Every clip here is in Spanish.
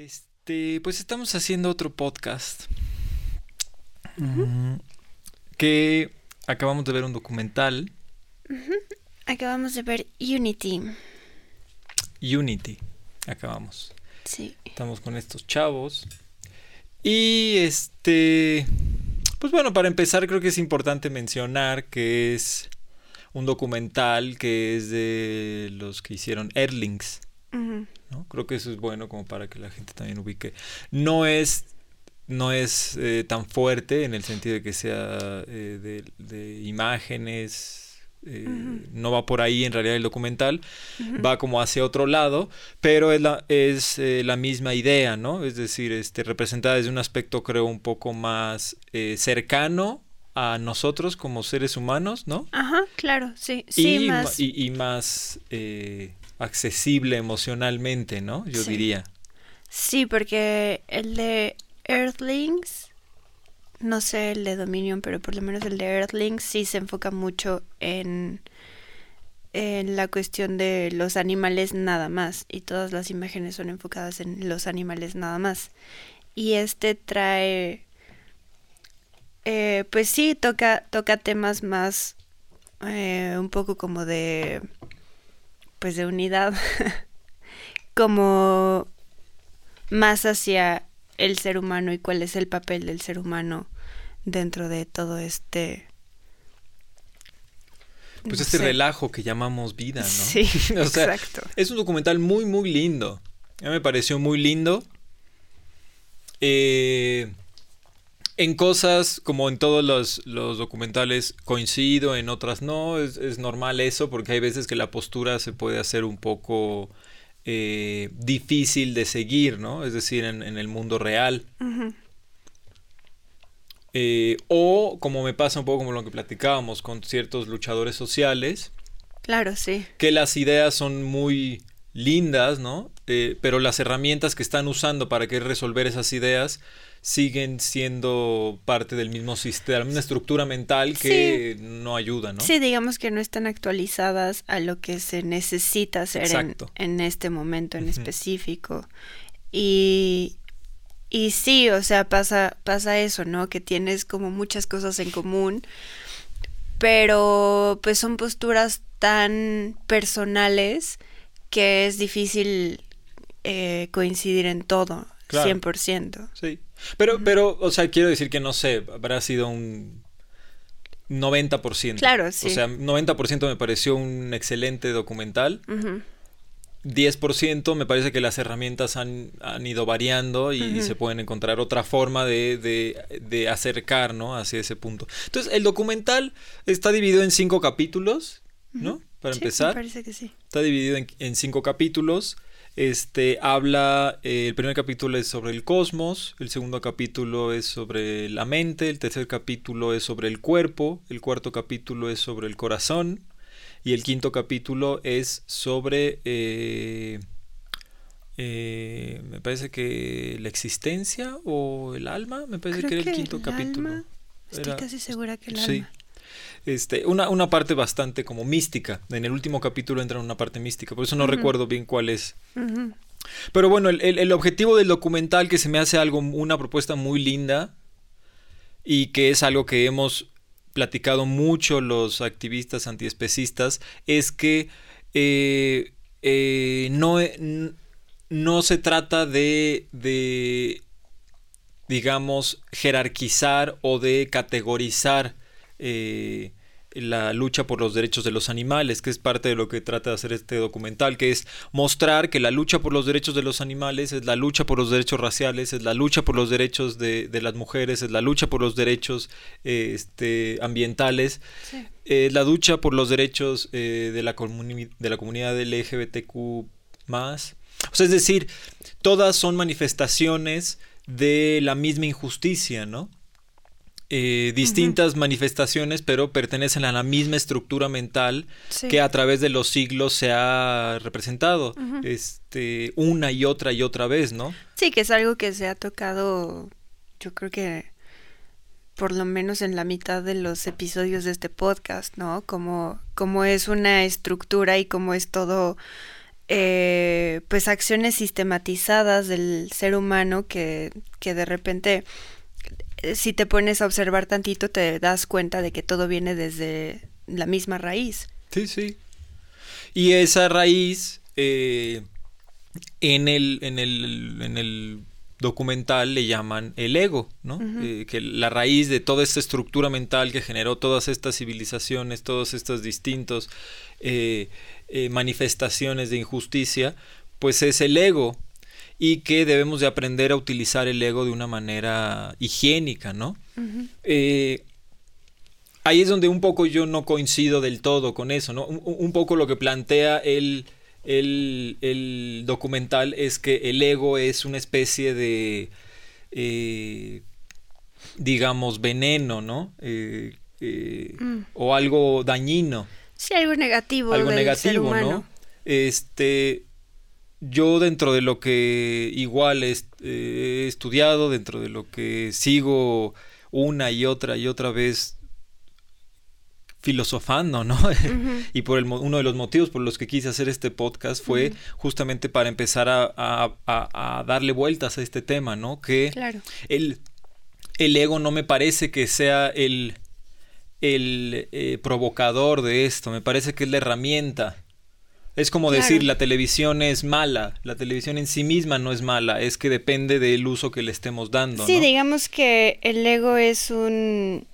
Este, pues estamos haciendo otro podcast. Mm, que acabamos de ver un documental. Acabamos de ver Unity. Unity. Acabamos. Sí. Estamos con estos chavos. Y este. Pues bueno, para empezar, creo que es importante mencionar que es un documental que es de los que hicieron Erlings. Ujú. ¿No? Creo que eso es bueno como para que la gente también ubique. No es, no es eh, tan fuerte en el sentido de que sea eh, de, de imágenes. eh. No va por ahí en realidad el documental, va como hacia otro lado, pero es la, es, la misma idea, ¿no? Es decir, este, representada desde un aspecto creo un poco más cercano a nosotros como seres humanos, ¿no? Ajá, claro, sí. Sí, y, más. y- y más accesible emocionalmente, ¿no? Yo Sí. diría. Sí, porque el de Earthlings, no sé el de Dominion, pero por lo menos el de Earthlings sí se enfoca mucho en, en la cuestión de los animales nada más. Y todas las imágenes son enfocadas en los animales nada más. Y este trae, eh, pues sí, toca, toca temas más, eh, un poco como de, pues de unidad, como más hacia el ser humano y cuál es el papel del ser humano dentro de todo este Pues no este sé. relajo que llamamos vida, ¿no? Sí, O sea, exacto. Es un documental muy, muy lindo. A mí me pareció muy lindo. Eh, en cosas, como en todos los, los documentales, coincido, en otras no. Es, es normal eso, porque hay veces que la postura se puede hacer un poco eh, difícil de seguir, ¿no? Es decir, en, en el mundo real. Eh, o como me pasa un poco como lo que platicábamos con ciertos luchadores sociales, Claro, sí. que las ideas son muy lindas, ¿no? Eh, pero las herramientas que están usando para que resolver esas ideas siguen siendo parte del mismo sistema, misma estructura mental que no ayuda, ¿no? Sí, digamos que no están actualizadas a lo que se necesita hacer en, en este momento en específico. Y, y sí, o sea, pasa, pasa eso, ¿no? Que tienes como muchas cosas en común, pero pues son posturas tan personales que es difícil eh, coincidir en todo, Claro. 100%. Sí. Pero, pero, o sea, quiero decir que no sé, habrá sido un 90%. Claro, sí. O sea, 90% me pareció un excelente documental. Ujú. 10% me parece que las herramientas han, han ido variando y, se pueden encontrar otra forma de, de, de acercar ¿no? hacia ese punto. Entonces, el documental está dividido en cinco capítulos, ¿no? Para Sí, me empezar. parece que sí. Está dividido en, en cinco capítulos. Este habla, eh, el primer capítulo es sobre el cosmos, el segundo capítulo es sobre la mente, el tercer capítulo es sobre el cuerpo, el cuarto capítulo es sobre el corazón y el quinto capítulo es sobre, eh, eh, me parece que la existencia o el alma, me parece Creo que era el quinto el capítulo. alma, Estoy Era- casi segura que el Sí. alma. Este, una, una parte bastante como mística. En el último capítulo entra una parte mística. Por eso no recuerdo bien cuál es. Pero bueno, el, el- el objetivo del documental que se me hace algo, una propuesta muy linda y que es algo que hemos platicado mucho los activistas antiespecistas, es que eh, eh, no, n- no se trata de, de, digamos, jerarquizar o de categorizar eh, la lucha por los derechos de los animales, que es parte de lo que trata de hacer este documental, que es mostrar que la lucha por los derechos de los animales es la lucha por los derechos raciales, es la lucha por los derechos de, de las mujeres, es la lucha por los derechos eh, este, ambientales, Sí. eh, la lucha por los derechos eh, de, la de la comunidad LGBTQ más. O sea, es decir, todas son manifestaciones de la misma injusticia, ¿no? Eh, distintas manifestaciones, pero pertenecen a la misma estructura mental Sí. que a través de los siglos se ha representado este, una y otra y otra vez, ¿no? Sí, que es algo que se ha tocado, yo creo que por lo menos en la mitad de los episodios de este podcast, ¿no? Como, como es una estructura y como es todo eh, pues acciones sistematizadas del ser humano que, que de repente si te pones a observar tantito te das cuenta de que todo viene desde la misma raíz. Sí, sí. Y esa raíz eh, en, el, en, el, en el documental le llaman el ego, ¿no? Eh, que la raíz de toda esta estructura mental que generó todas estas civilizaciones, todos estos distintos eh, eh, manifestaciones de injusticia, pues es el ego y que debemos de aprender a utilizar el ego de una manera higiénica, ¿no? ahí es donde un poco yo no coincido del todo con eso, ¿no? un poco lo que plantea el el, documental es que el ego es una especie de, eh, digamos, veneno, ¿no? Eh, eh, mm. O algo dañino. Sí, algo negativo. Algo negativo, ¿no? Este, yo dentro de lo que igual he estudiado, dentro de lo que sigo una y otra y otra vez filosofando, ¿no? y por el, uno de los motivos por los que quise hacer este podcast fue justamente para empezar a, darle vueltas a este tema, ¿no? Que el, el, ego no me parece que sea el, el eh, provocador de esto, me parece que es la herramienta. Es como decir, la televisión es mala, la televisión en sí misma no es mala, es que depende del uso que le estemos dando. Sí, digamos que el ego es un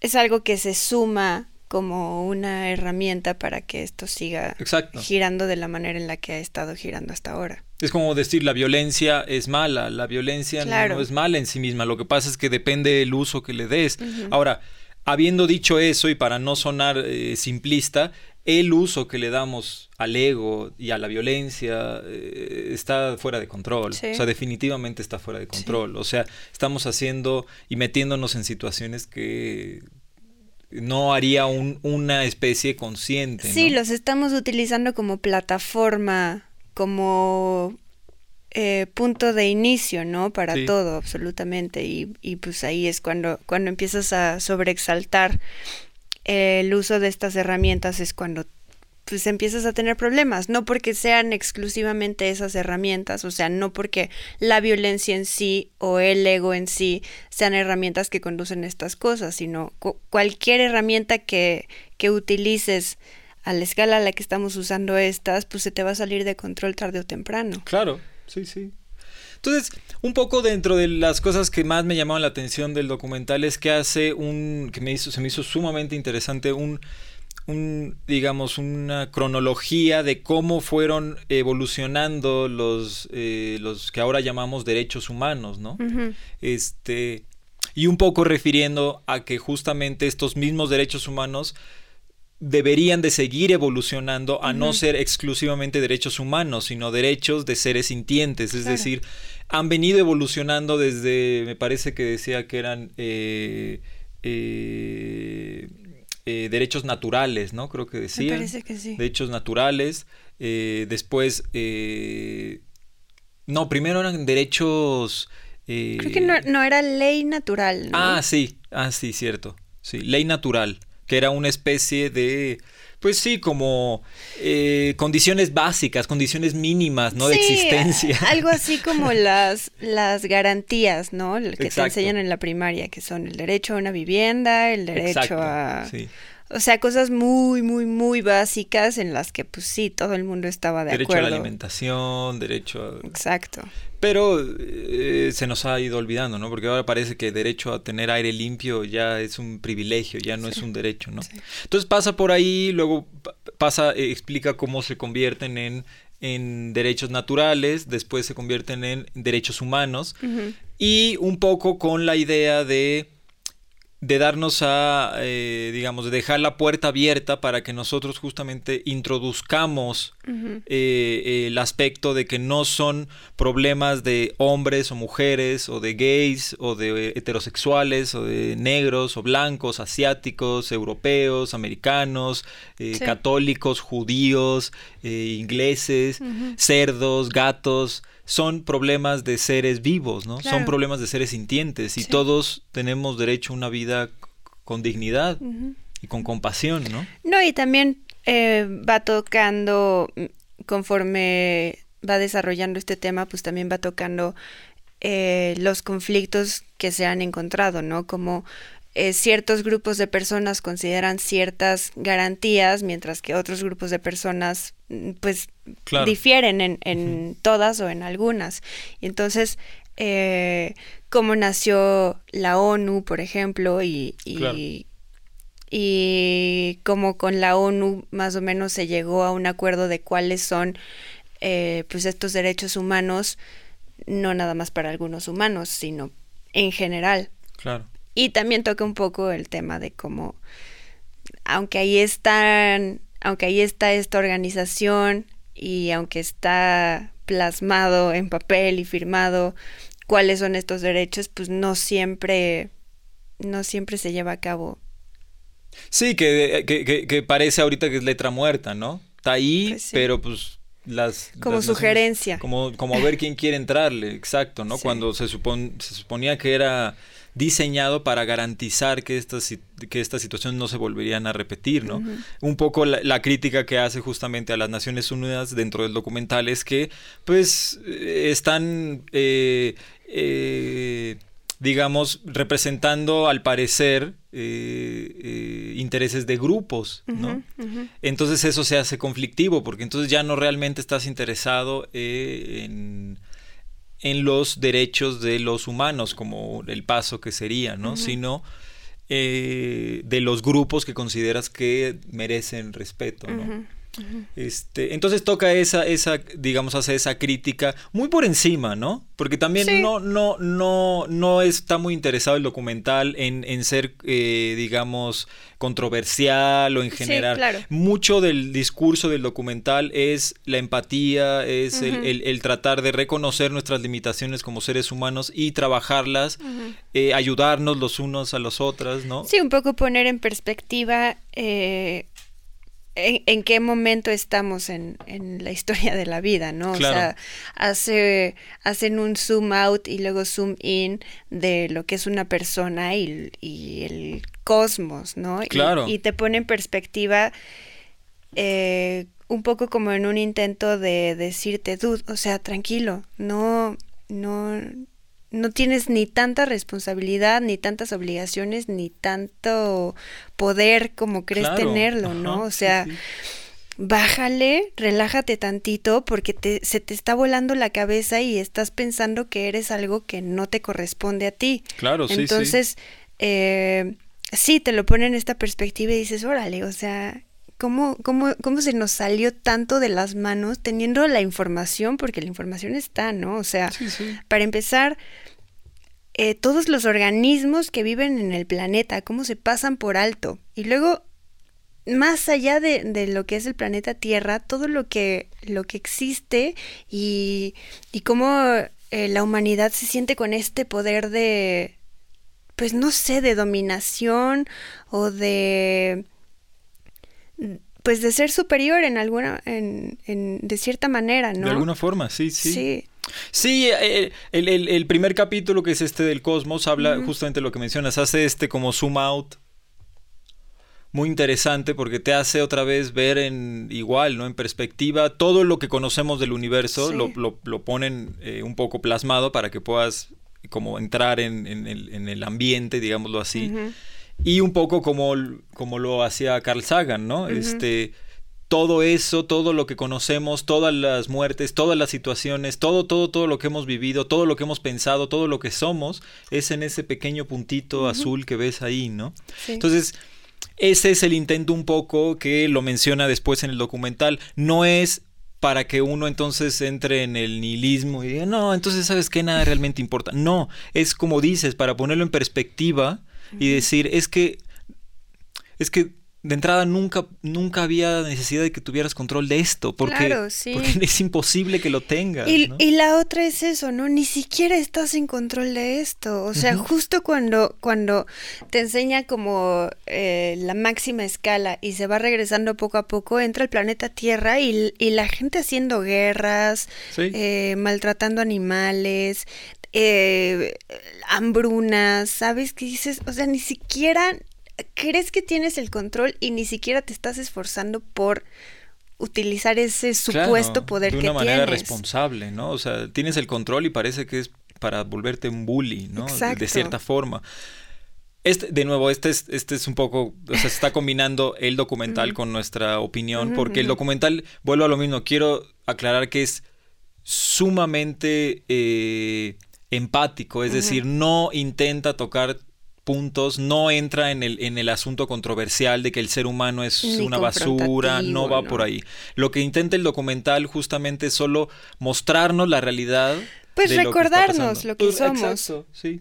es algo que se suma como una herramienta para que esto siga girando de la manera en la que ha estado girando hasta ahora. Es como decir, la violencia es mala, la violencia no, es mala en sí misma, lo que pasa es que depende del uso que le des. Ahora, habiendo dicho eso y para no sonar eh, simplista, el uso que le damos al ego y a la violencia eh, está fuera de control. O sea, definitivamente está fuera de control. O sea, estamos haciendo y metiéndonos en situaciones que no haría una especie consciente. Sí, los estamos utilizando como plataforma, como eh, punto de inicio, ¿no? Para todo, absolutamente. Y, y pues ahí es cuando, cuando empiezas a sobreexaltar el uso de estas herramientas es cuando pues empiezas a tener problemas, no porque sean exclusivamente esas herramientas, o sea, no porque la violencia en sí o el ego en sí sean herramientas que conducen a estas cosas, sino cualquier herramienta que, que utilices a la escala a la que estamos usando estas, pues se te va a salir de control tarde o temprano. Claro, sí, sí. Entonces, un poco dentro de las cosas que más me llamaron la atención del documental es que hace un, que me hizo, se me hizo sumamente interesante, un, un, digamos, una cronología de cómo fueron evolucionando los, eh, los que ahora llamamos derechos humanos, ¿no? Este, y un poco refiriendo a que justamente estos mismos derechos humanos deberían de seguir evolucionando a no ser exclusivamente derechos humanos, sino derechos de seres sintientes, es decir, han venido evolucionando desde, me parece que decía que eran eh, eh, eh, derechos naturales, ¿no? Creo que decía. Me parece que sí. Derechos naturales, después, no, primero eran derechos... Creo que no, no, era ley natural. Ah, sí, ah, sí, cierto, sí, ley natural que era una especie de, pues sí, como eh, condiciones básicas, condiciones mínimas, ¿no? de existencia. Algo así como las, las garantías, ¿no? Que te enseñan en la primaria, que son el derecho a una vivienda, el derecho a... O sea, cosas muy, muy, muy básicas en las que, pues sí, todo el mundo estaba de acuerdo. Derecho a la alimentación, derecho a... Exacto. Pero eh, se nos ha ido olvidando, ¿no? Porque ahora parece que derecho a tener aire limpio ya es un privilegio, ya no es un derecho, ¿no? Entonces pasa por ahí, luego pasa, eh, explica cómo se convierten en, en derechos naturales, después se convierten en derechos humanos, y un poco con la idea de de darnos a, eh, digamos, de dejar la puerta abierta para que nosotros justamente introduzcamos eh, el aspecto de que no son problemas de hombres o mujeres o de gays o de heterosexuales o de negros o blancos, asiáticos, europeos, americanos, eh, católicos, judíos, ingleses, cerdos, gatos, son problemas de seres vivos, ¿no? Son problemas de seres sintientes y todos tenemos derecho a una vida con dignidad y con compasión, ¿no? No, y también eh, va tocando conforme va desarrollando este tema, pues también va tocando eh, los conflictos que se han encontrado, ¿no? Como eh, ciertos grupos de personas consideran ciertas garantías, mientras que otros grupos de personas, mm, pues, difieren en, en todas o en algunas. Y entonces, eh, cómo nació la ONU, por ejemplo, y, y, y cómo con la ONU más o menos se llegó a un acuerdo de cuáles son eh, pues estos derechos humanos, no nada más para algunos humanos, sino en general. Claro. Y también toca un poco el tema de cómo, aunque ahí están, aunque ahí está esta organización y aunque está plasmado en papel y firmado cuáles son estos derechos, pues no siempre, no siempre se lleva a cabo. Sí, que, que, parece ahorita que es letra muerta, ¿no? Está ahí, pues pero pues las... Como sugerencia. como, como ver quién quiere entrarle, exacto, ¿no? Cuando se, supon, se suponía que era diseñado para garantizar que estas, que estas situaciones no se volverían a repetir, ¿no? Un poco la, crítica que hace justamente a las Naciones Unidas dentro del documental es que, pues, eh, están... Eh, eh, digamos, representando al parecer intereses de grupos, ¿no? Entonces eso se hace conflictivo, porque entonces ya no realmente estás interesado en en los derechos de los humanos, como el paso que sería, ¿no? Sino eh, de los grupos que consideras que merecen respeto, ¿no? Este, entonces toca esa, esa, digamos, hace esa crítica muy por encima, ¿no? Porque también no, no, no, no está muy interesado el documental en, en ser, eh, digamos, controversial o en general. Mucho del discurso del documental es la empatía, es el, tratar de reconocer nuestras limitaciones como seres humanos y trabajarlas, eh, ayudarnos los unos a los otros, ¿no? Sí, un poco poner en perspectiva eh, en, qué momento estamos en, en, la historia de la vida, ¿no? O sea, hace, hacen un zoom out y luego zoom in de lo que es una persona y, el cosmos, ¿no? Claro. Y, te pone en perspectiva eh, un poco como en un intento de decirte, dude, o sea, tranquilo, no, no, no tienes ni tanta responsabilidad, ni tantas obligaciones, ni tanto poder como crees tenerlo, ¿no? O sea, bájale, relájate tantito porque te, se te está volando la cabeza y estás pensando que eres algo que no te corresponde a ti. Claro, sí. Entonces, Eh, sí, te lo pone en esta perspectiva y dices, órale, o sea, ¿Cómo, cómo, cómo se nos salió tanto de las manos teniendo la información? Porque la información está, ¿no? O sea, para empezar, eh, todos los organismos que viven en el planeta, cómo se pasan por alto. Y luego, más allá de, de lo que es el planeta Tierra, todo lo que, lo que existe y, y cómo eh, la humanidad se siente con este poder de, pues no sé, de dominación o de pues de ser superior en alguna, en, en, de cierta manera, ¿no? De alguna forma, sí, sí. Sí. Sí, eh, el, el, el, primer capítulo que es este del cosmos habla justamente lo que mencionas, hace este como zoom out muy interesante porque te hace otra vez ver en igual, ¿no? En perspectiva, todo lo que conocemos del universo lo, lo, lo, ponen eh, un poco plasmado para que puedas como entrar en, en, el, en el, ambiente, digámoslo así y un poco como, como lo hacía Carl Sagan, ¿no? Este todo eso, todo lo que conocemos, todas las muertes, todas las situaciones, todo, todo, todo lo que hemos vivido, todo lo que hemos pensado, todo lo que somos, es en ese pequeño puntito azul que ves ahí, ¿no? Entonces, ese es el intento un poco que lo menciona después en el documental. No es para que uno entonces entre en el nihilismo y diga, no, entonces sabes que nada realmente importa. No, es como dices, para ponerlo en perspectiva, y decir, es que, es que de entrada nunca, nunca había necesidad de que tuvieras control de esto, porque, porque es imposible que lo tengas. Y, y, la otra es eso, ¿no? Ni siquiera estás en control de esto. O sea, justo cuando, cuando te enseña como eh, la máxima escala y se va regresando poco a poco, entra el planeta Tierra y, y la gente haciendo guerras, eh, maltratando animales, eh, hambrunas, ¿sabes qué dices? O sea, ni siquiera crees que tienes el control y ni siquiera te estás esforzando por utilizar ese supuesto poder que tienes. De una manera tienes. responsable, ¿no? O sea, tienes el control y parece que es para volverte un bully, ¿no? De cierta forma. Este, de nuevo, este es, este es un poco, o sea, se está combinando el documental con nuestra opinión, porque el documental, vuelvo a lo mismo, quiero aclarar que es sumamente eh, empático, es decir, no intenta tocar puntos, no entra en el, en el asunto controversial de que el ser humano es una basura, no va por ahí. Lo que intenta el documental justamente es solo mostrarnos la realidad. Pues recordarnos lo que, pues, somos. Exacto, sí.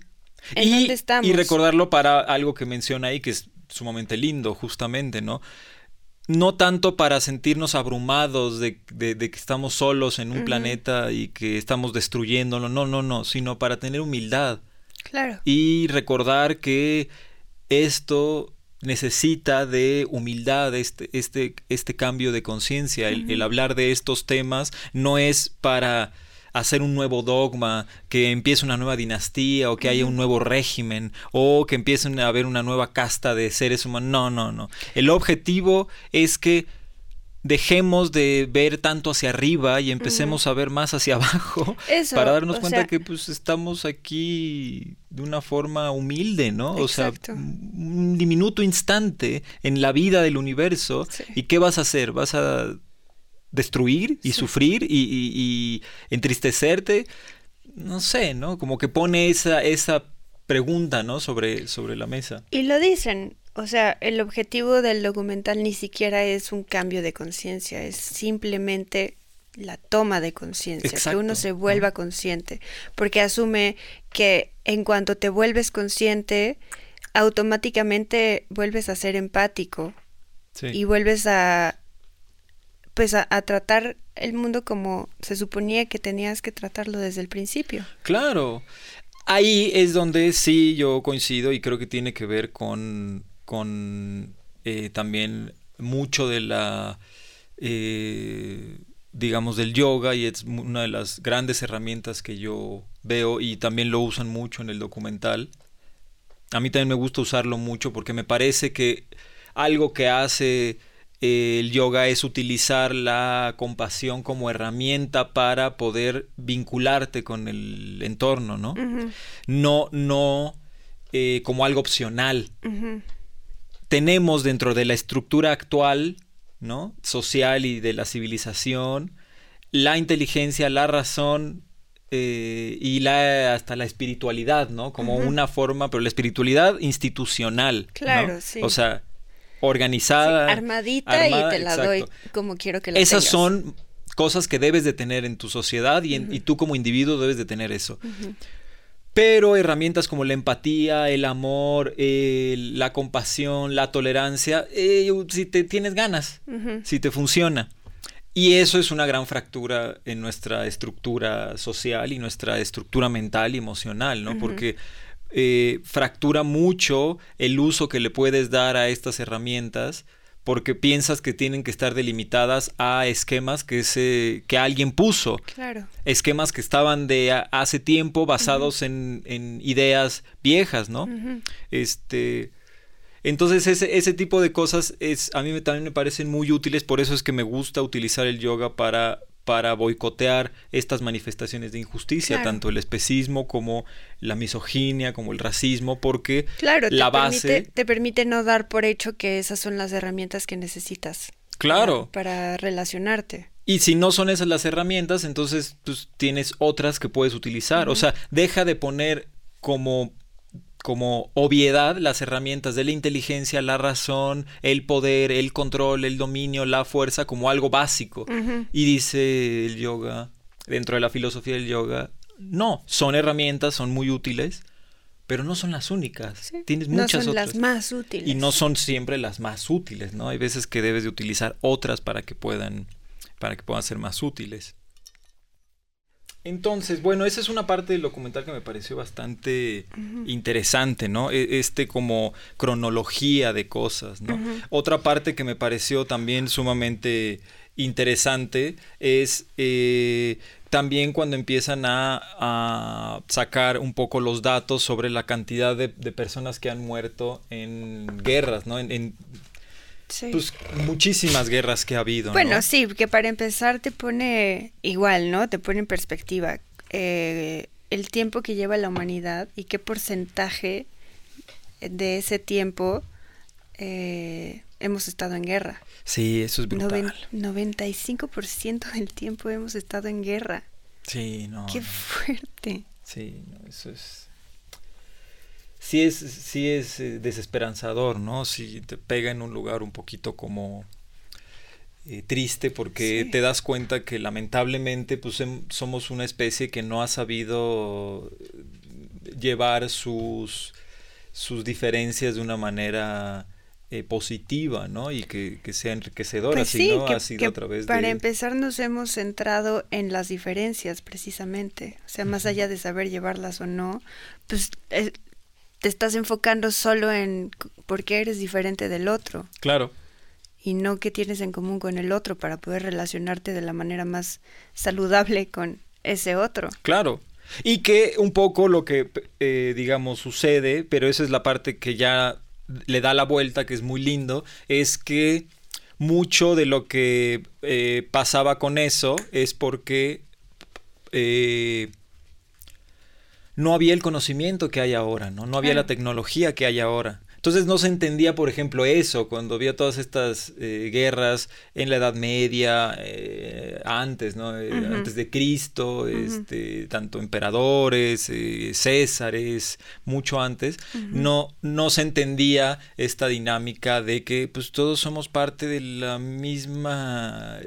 y, estamos? y recordarlo para algo que menciona ahí que es sumamente lindo, justamente, ¿no? no tanto para sentirnos abrumados de, que estamos solos en un planeta y que estamos destruyéndolo, no, no, no, sino para tener humildad. Claro. Y recordar que esto necesita de humildad, este, este, este cambio de conciencia, el hablar de estos temas no es para hacer un nuevo dogma, que empiece una nueva dinastía o que haya un nuevo régimen o que empiecen a haber una nueva casta de seres humanos. No, no, no. El objetivo es que dejemos de ver tanto hacia arriba y empecemos a ver más hacia abajo para darnos cuenta que pues estamos aquí de una forma humilde, ¿no? O sea, un diminuto instante en la vida del universo y qué vas a hacer? ¿Vas a destruir y sufrir y, entristecerte. No sé, ¿no? Como que pone esa, esa pregunta, ¿no? Sobre, sobre la mesa. Y lo dicen, o sea, el objetivo del documental ni siquiera es un cambio de conciencia, es simplemente la toma de conciencia, que uno se vuelva consciente, porque asume que en cuanto te vuelves consciente, automáticamente vuelves a ser empático y vuelves a, pues a, tratar el mundo como se suponía que tenías que tratarlo desde el principio. Claro. Ahí es donde sí yo coincido y creo que tiene que ver con, con eh, también mucho de la, eh, digamos, del yoga y es una de las grandes herramientas que yo veo y también lo usan mucho en el documental. A mí también me gusta usarlo mucho porque me parece que algo que hace el yoga es utilizar la compasión como herramienta para poder vincularte con el entorno, ¿no? No, no eh, como algo opcional. Tenemos dentro de la estructura actual, ¿no? Social y de la civilización, la inteligencia, la razón eh, y la, hasta la espiritualidad, ¿no? Como una forma, pero la espiritualidad institucional. Claro, sí. O sea, organizada. armadita y te la doy como quiero que la Esas son cosas que debes de tener en tu sociedad y, tú como individuo debes de tener eso. Pero herramientas como la empatía, el amor, la compasión, la tolerancia, eh, si te tienes ganas, si te funciona. Y eso es una gran fractura en nuestra estructura social y nuestra estructura mental y emocional, ¿no? Porque eh, fractura mucho el uso que le puedes dar a estas herramientas porque piensas que tienen que estar delimitadas a esquemas que, se, que alguien puso. Claro. Esquemas que estaban de hace tiempo basados en, ideas viejas, ¿no? Este. Entonces ese, ese tipo de cosas es, a mí también me parecen muy útiles, por eso es que me gusta utilizar el yoga para para boicotear estas manifestaciones de injusticia, tanto el especismo como la misoginia, como el racismo, porque la base... te permite no dar por hecho que esas son las herramientas que necesitas. Claro. Para, relacionarte. Y si no son esas las herramientas, entonces pues, tienes otras que puedes utilizar. O sea, deja de poner como como obviedad las herramientas de la inteligencia, la razón, el poder, el control, el dominio, la fuerza como algo básico. Y dice el yoga, dentro de la filosofía del yoga, no, son herramientas, son muy útiles, pero no son las únicas. Tienes muchas no son las más útiles. Y no son siempre las más útiles, ¿no? Hay veces que debes de utilizar otras para que puedan para que puedan ser más útiles. Entonces, bueno, esa es una parte del documental que me pareció bastante interesante, ¿no? E, este como cronología de cosas, ¿no? Otra parte que me pareció también sumamente interesante es eh, también cuando empiezan a, sacar un poco los datos sobre la cantidad de, personas que han muerto en guerras, ¿no? En, pues muchísimas guerras que ha habido. Bueno, sí, que para empezar te pone igual, ¿no? Te pone en perspectiva eh, el tiempo que lleva la humanidad y qué porcentaje de ese tiempo eh, hemos estado en guerra. Sí, eso es brutal. 95% del tiempo hemos estado en guerra. Sí, no. Qué fuerte. Sí, eso es sí es, sí es eh, desesperanzador, ¿no? Si te pega en un lugar un poquito como eh, triste porque te das cuenta que lamentablemente pues em, somos una especie que no ha sabido llevar sus, sus diferencias de una manera eh, positiva, ¿no? Y que, sea enriquecedora, pues sí, no ha sido a través para empezar nos hemos centrado en las diferencias, precisamente. O sea, más allá de saber llevarlas o no, pues te estás enfocando solo en por qué eres diferente del otro. Claro. Y no qué tienes en común con el otro para poder relacionarte de la manera más saludable con ese otro. Claro. Y que un poco lo que, eh, digamos, sucede, pero esa es la parte que ya le da la vuelta, que es muy lindo, es que mucho de lo que eh, pasaba con eso es porque eh, no había el conocimiento que hay ahora, ¿no? No había la tecnología que hay ahora. Entonces no se entendía, por ejemplo, eso, cuando había todas estas eh, guerras en la Edad Media, eh, antes, ¿no? Eh, antes de Cristo, este, tanto emperadores, césares, mucho antes, no, no se entendía esta dinámica de que pues todos somos parte de la misma,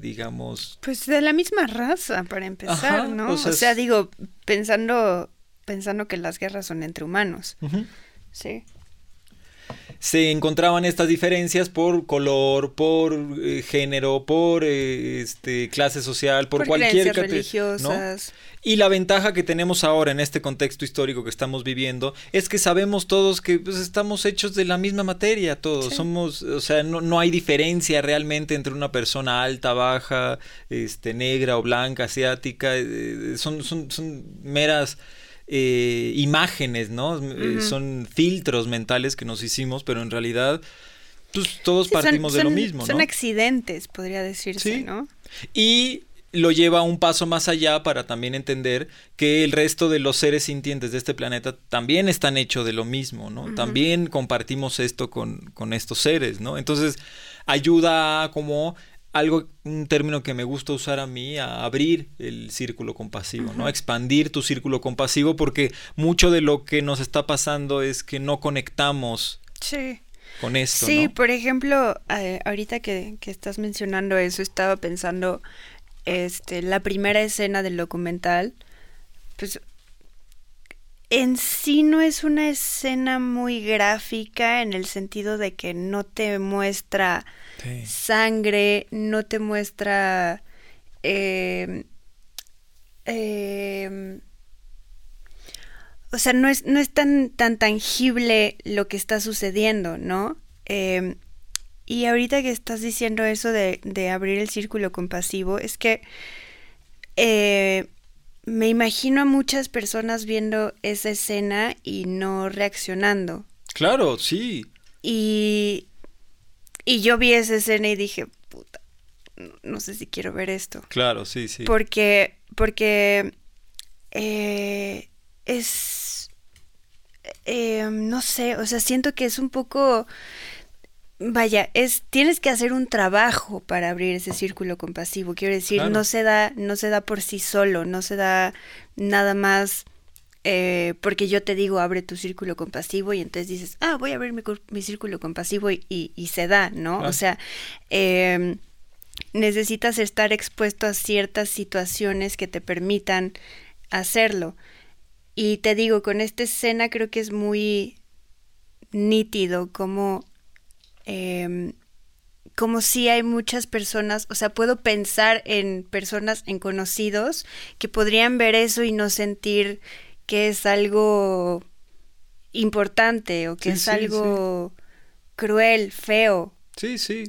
digamos... Pues de la misma raza, para empezar, ¿no? O sea, digo, pensando, pensando que las guerras son entre humanos. Sí se encontraban estas diferencias por color, por eh, género, por eh, este, clase social, por, cualquier religiosas. Y la ventaja que tenemos ahora en este contexto histórico que estamos viviendo es que sabemos todos que pues, estamos hechos de la misma materia, todos. Somos, o sea, no, no, hay diferencia realmente entre una persona alta, baja, este, negra o blanca, asiática. Eh, son, son, son meras eh, imágenes, ¿no? Eh, son filtros mentales que nos hicimos, pero en realidad pues, todos partimos de lo mismo, ¿no? Son accidentes, podría decirse, ¿no? Y lo lleva un paso más allá para también entender que el resto de los seres sintientes de este planeta también están hechos de lo mismo, ¿no? También compartimos esto con, con, estos seres, ¿no? Entonces ayuda a como algo, un término que me gusta usar a mí, a abrir el círculo compasivo, ¿no? Expandir tu círculo compasivo porque mucho de lo que nos está pasando es que no conectamos con esto. Sí, por ejemplo, eh, ahorita que, que, estás mencionando eso, estaba pensando, este, la primera escena del documental, pues en sí no es una escena muy gráfica en el sentido de que no te muestra sangre, no te muestra... Em, em, o sea, no es, no es tan, tan tangible lo que está sucediendo, ¿no? Em, y ahorita que estás diciendo eso de, de, abrir el círculo compasivo, es que eh, me imagino a muchas personas viendo esa escena y no reaccionando. Claro, sí. Y y yo vi esa escena y dije, puta, no sé si quiero ver esto. Claro, sí, sí. Porque, porque eh, es, eh, no sé, o sea, siento que es un poco, vaya, es, tienes que hacer un trabajo para abrir ese círculo compasivo. Quiero decir, no se da, no se da por sí solo, no se da nada más eh, porque yo te digo, abre tu círculo compasivo y entonces dices, ah, voy a abrir mi, círculo compasivo y, y, se da, ¿no? O sea, em, necesitas estar expuesto a ciertas situaciones que te permitan hacerlo. Y te digo, con esta escena creo que es muy nítido como, eh, como si hay muchas personas, o sea, puedo pensar en personas, en conocidos, que podrían ver eso y no sentir que es algo importante o que es algo cruel, feo. Sí, sí.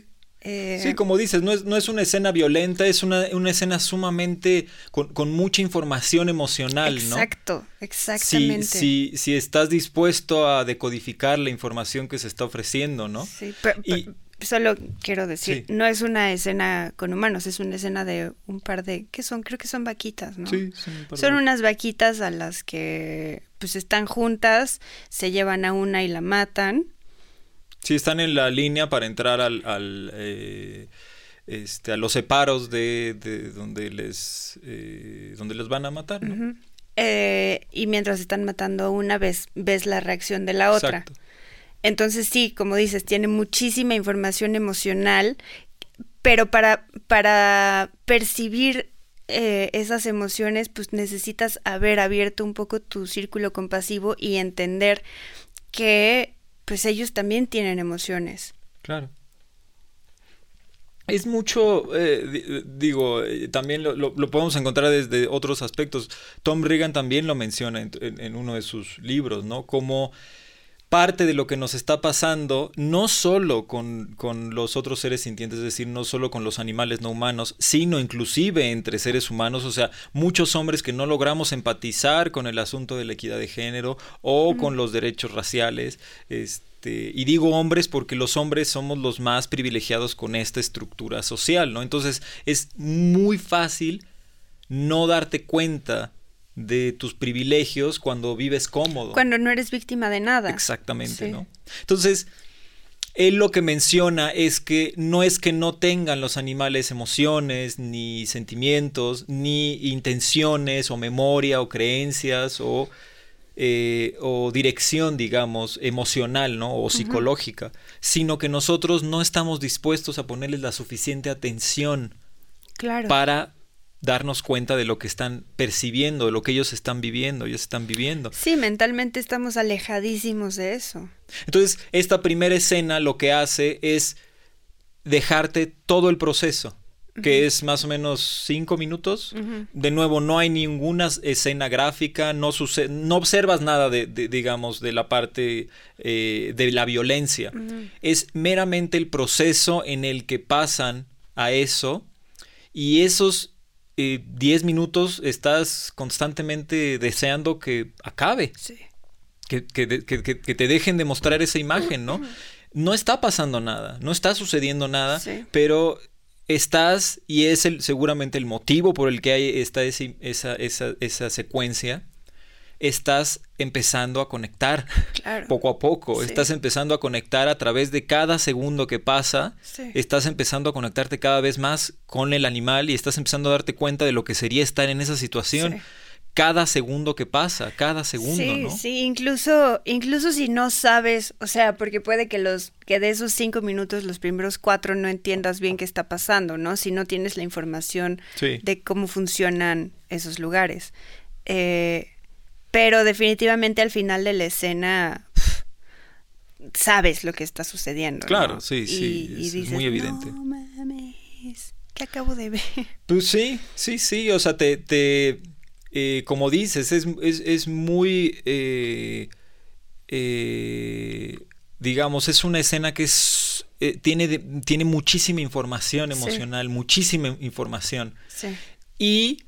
Eh, sí, como dices, no es, no es una escena violenta, es una, una escena sumamente con, mucha información emocional, ¿no? Exacto, exactamente. Si, si, estás dispuesto a decodificar la información que se está ofreciendo, ¿no? Sí, solo quiero decir, no es una escena con humanos, es una escena de un par de, ¿qué son? Creo que son vaquitas, ¿no? Sí, son, son unas vaquitas a las que pues están juntas, se llevan a una y la matan. Sí, están en la línea para entrar al, eh, este, a los separos de, donde les eh, donde les van a matar, ¿no? Eh, y mientras están matando una vez ves la reacción de la otra. Exacto. Entonces sí, como dices, tiene muchísima información emocional, pero para, para percibir eh, esas emociones, pues necesitas haber abierto un poco tu círculo compasivo y entender que pues ellos también tienen emociones. Claro. Es mucho, eh, digo, eh, también lo, podemos encontrar desde otros aspectos. Tom Reagan también lo menciona en, en uno de sus libros, ¿no? Como parte de lo que nos está pasando, no solo con, los otros seres sintientes, es decir, no solo con los animales no humanos, sino inclusive entre seres humanos, o sea, muchos hombres que no logramos empatizar con el asunto de la equidad de género o con los derechos raciales, este, y digo hombres porque los hombres somos los más privilegiados con esta estructura social, ¿no? Entonces es muy fácil no darte cuenta de tus privilegios cuando vives cómodo. Cuando no eres víctima de nada. Exactamente, ¿no? Entonces, él lo que menciona es que no es que no tengan los animales emociones, ni sentimientos, ni intenciones, o memoria, o creencias, o, eh, o dirección, digamos, emocional, ¿no? O psicológica, sino que nosotros no estamos dispuestos a ponerles la suficiente atención claro. para darnos cuenta de lo que están percibiendo, de lo que ellos están viviendo, ellos están viviendo. Sí, mentalmente estamos alejadísimos de eso. Entonces, esta primera escena lo que hace es dejarte todo el proceso, que es más o menos cinco minutos. De nuevo, no hay ninguna escena gráfica, no, no observas nada de, digamos, de la parte eh, de la violencia. Es meramente el proceso en el que pasan a eso y esos 10 minutos estás constantemente deseando que acabe. Sí. Que, te dejen de mostrar esa imagen, ¿no? No está pasando nada, no está sucediendo nada, pero estás, y es el, seguramente el motivo por el que hay esta, esa, esa, esa secuencia, estás empezando a conectar poco a poco, estás empezando a conectar a través de cada segundo que pasa, estás empezando a conectarte cada vez más con el animal y estás empezando a darte cuenta de lo que sería estar en esa situación. Cada segundo que pasa, cada segundo, sí, Sí, incluso, incluso si no sabes, o sea, porque puede que los, que de esos cinco minutos, los primeros cuatro no entiendas bien qué está pasando, ¿no? Si no tienes la información de cómo funcionan esos lugares. Eh, pero definitivamente al final de la escena sabes lo que está sucediendo. Claro, sí, sí, es muy evidente. No mames, ¿qué acabo de ver? Pues sí, sí, sí, o sea, te, te eh, como dices, es, es, muy, eh, eh, digamos, es una escena que es, tiene, tiene muchísima información emocional, muchísima información. Sí. Y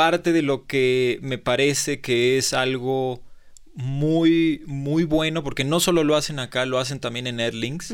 parte de lo que me parece que es algo muy, muy bueno, porque no solo lo hacen acá, lo hacen también en Erlings,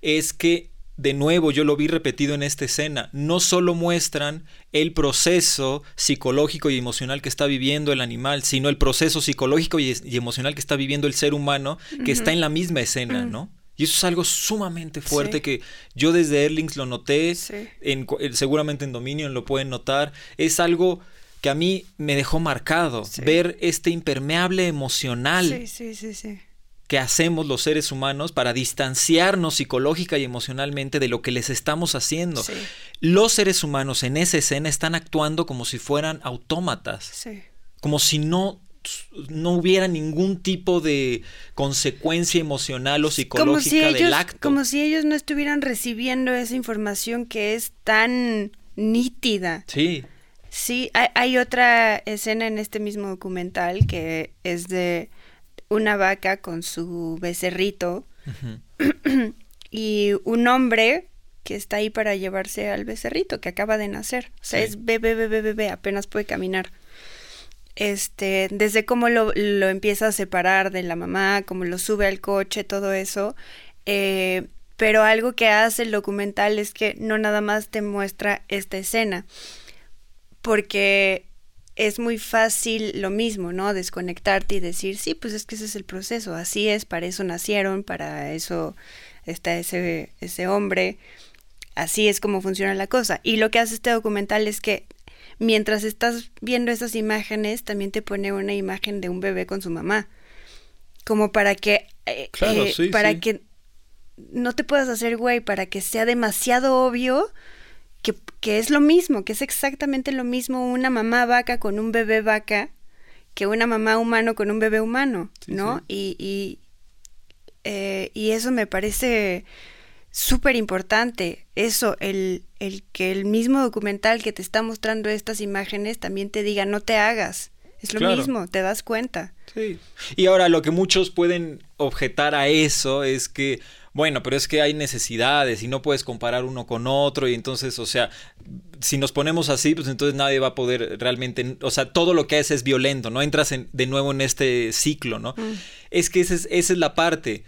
es que, de nuevo, yo lo vi repetido en esta escena, no solo muestran el proceso psicológico y emocional que está viviendo el animal, sino el proceso psicológico y, emocional que está viviendo el ser humano, que está en la misma escena, ¿no? Y eso es algo sumamente fuerte que yo desde Erlings lo noté, en, seguramente en Dominion lo pueden notar, es algo que a mí me dejó marcado, ver este impermeable emocional que hacemos los seres humanos para distanciarnos psicológica y emocionalmente de lo que les estamos haciendo. Los seres humanos en esa escena están actuando como si fueran autómatas, como si no no hubiera ningún tipo de consecuencia emocional o psicológica del acto. Como si ellos no estuvieran recibiendo esa información que es tan nítida. Sí. Sí, hay, otra escena en este mismo documental que es de una vaca con su becerrito y un hombre que está ahí para llevarse al becerrito que acaba de nacer. O sea, es bebé, bebé, bebé, apenas puede caminar. Este, desde cómo lo, lo, empieza a separar de la mamá, cómo lo sube al coche, todo eso. Eh, Pero algo que hace el documental es que no nada más te muestra esta escena, porque es muy fácil lo mismo, ¿no? Desconectarte y decir, sí, pues es que ese es el proceso, así es, para eso nacieron, para eso está ese, ese hombre, así es como funciona la cosa. Y lo que hace este documental es que mientras estás viendo esas imágenes, también te pone una imagen de un bebé con su mamá, como para que, eh, eh, para que no te puedas hacer güey, para que sea demasiado obvio que, que, es lo mismo, que es exactamente lo mismo una mamá vaca con un bebé vaca que una mamá humano con un bebé humano, ¿no? Y, y, eh, y, eso me parece súper importante, eso, el, el que el mismo documental que te está mostrando estas imágenes también te diga, no te hagas. Es lo mismo, te das cuenta. Sí. Y ahora lo que muchos pueden objetar a eso es que bueno, pero es que hay necesidades y no puedes comparar uno con otro y entonces, o sea, si nos ponemos así, pues entonces nadie va a poder realmente, o sea, todo lo que haces es violento, ¿no? Entras de nuevo en este ciclo, ¿no? Mm. Es que esa es, esa es la parte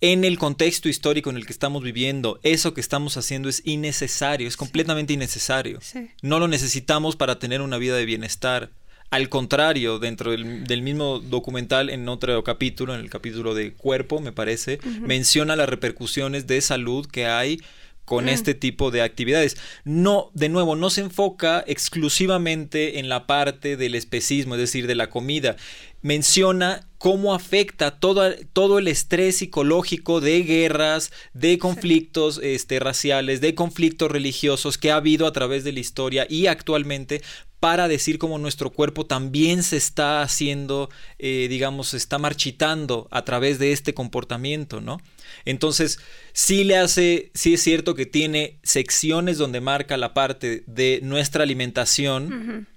en el contexto histórico en el que estamos viviendo, eso que estamos haciendo es innecesario, es completamente innecesario. No lo necesitamos para tener una vida de bienestar. Al contrario, dentro del, mismo documental, en otro capítulo, en el capítulo de cuerpo, me parece, menciona las repercusiones de salud que hay con mm. este tipo de actividades. No, de nuevo, no se enfoca exclusivamente en la parte del especismo, es decir, de la comida. Menciona cómo afecta todo, todo el estrés psicológico de guerras, de conflictos este, raciales, de conflictos religiosos que ha habido a través de la historia y actualmente para decir cómo nuestro cuerpo también se está haciendo, eh, digamos, se está marchitando a través de este comportamiento, ¿no? Entonces, sí le hace, sí es cierto que tiene secciones donde marca la parte de nuestra alimentación.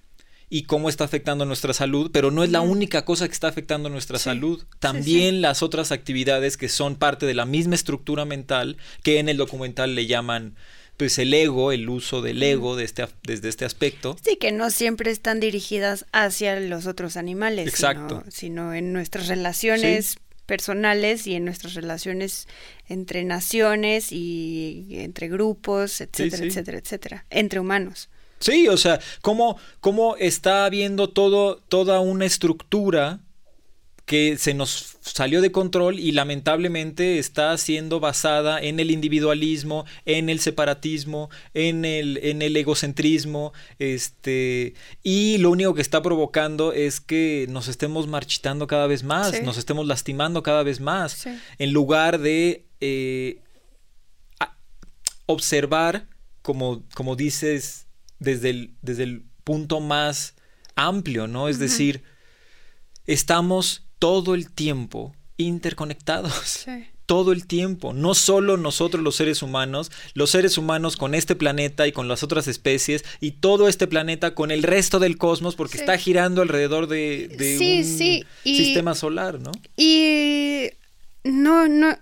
y cómo está afectando nuestra salud, pero no es la única cosa que está afectando nuestra salud. También las otras actividades que son parte de la misma estructura mental que en el documental le llaman pues el ego, el uso del ego de este, desde este aspecto. Sí, que no siempre están dirigidas hacia los otros animales, Exacto. Sino, en nuestras relaciones personales y en nuestras relaciones entre naciones y entre grupos, etcétera, etcétera, etcétera, entre humanos. Sí, o sea, cómo, cómo está habiendo todo, toda una estructura que se nos salió de control y lamentablemente está siendo basada en el individualismo, en el separatismo, en el, en el egocentrismo, este, y lo único que está provocando es que nos estemos marchitando cada vez más, nos estemos lastimando cada vez más, en lugar de eh, observar, como, como dices, desde el, desde el punto más amplio, ¿no? Es decir, estamos todo el tiempo interconectados. Todo el tiempo, no solo nosotros los seres humanos, los seres humanos con este planeta y con las otras especies y todo este planeta con el resto del cosmos porque está girando alrededor de, un sistema solar, ¿no? Y no, no,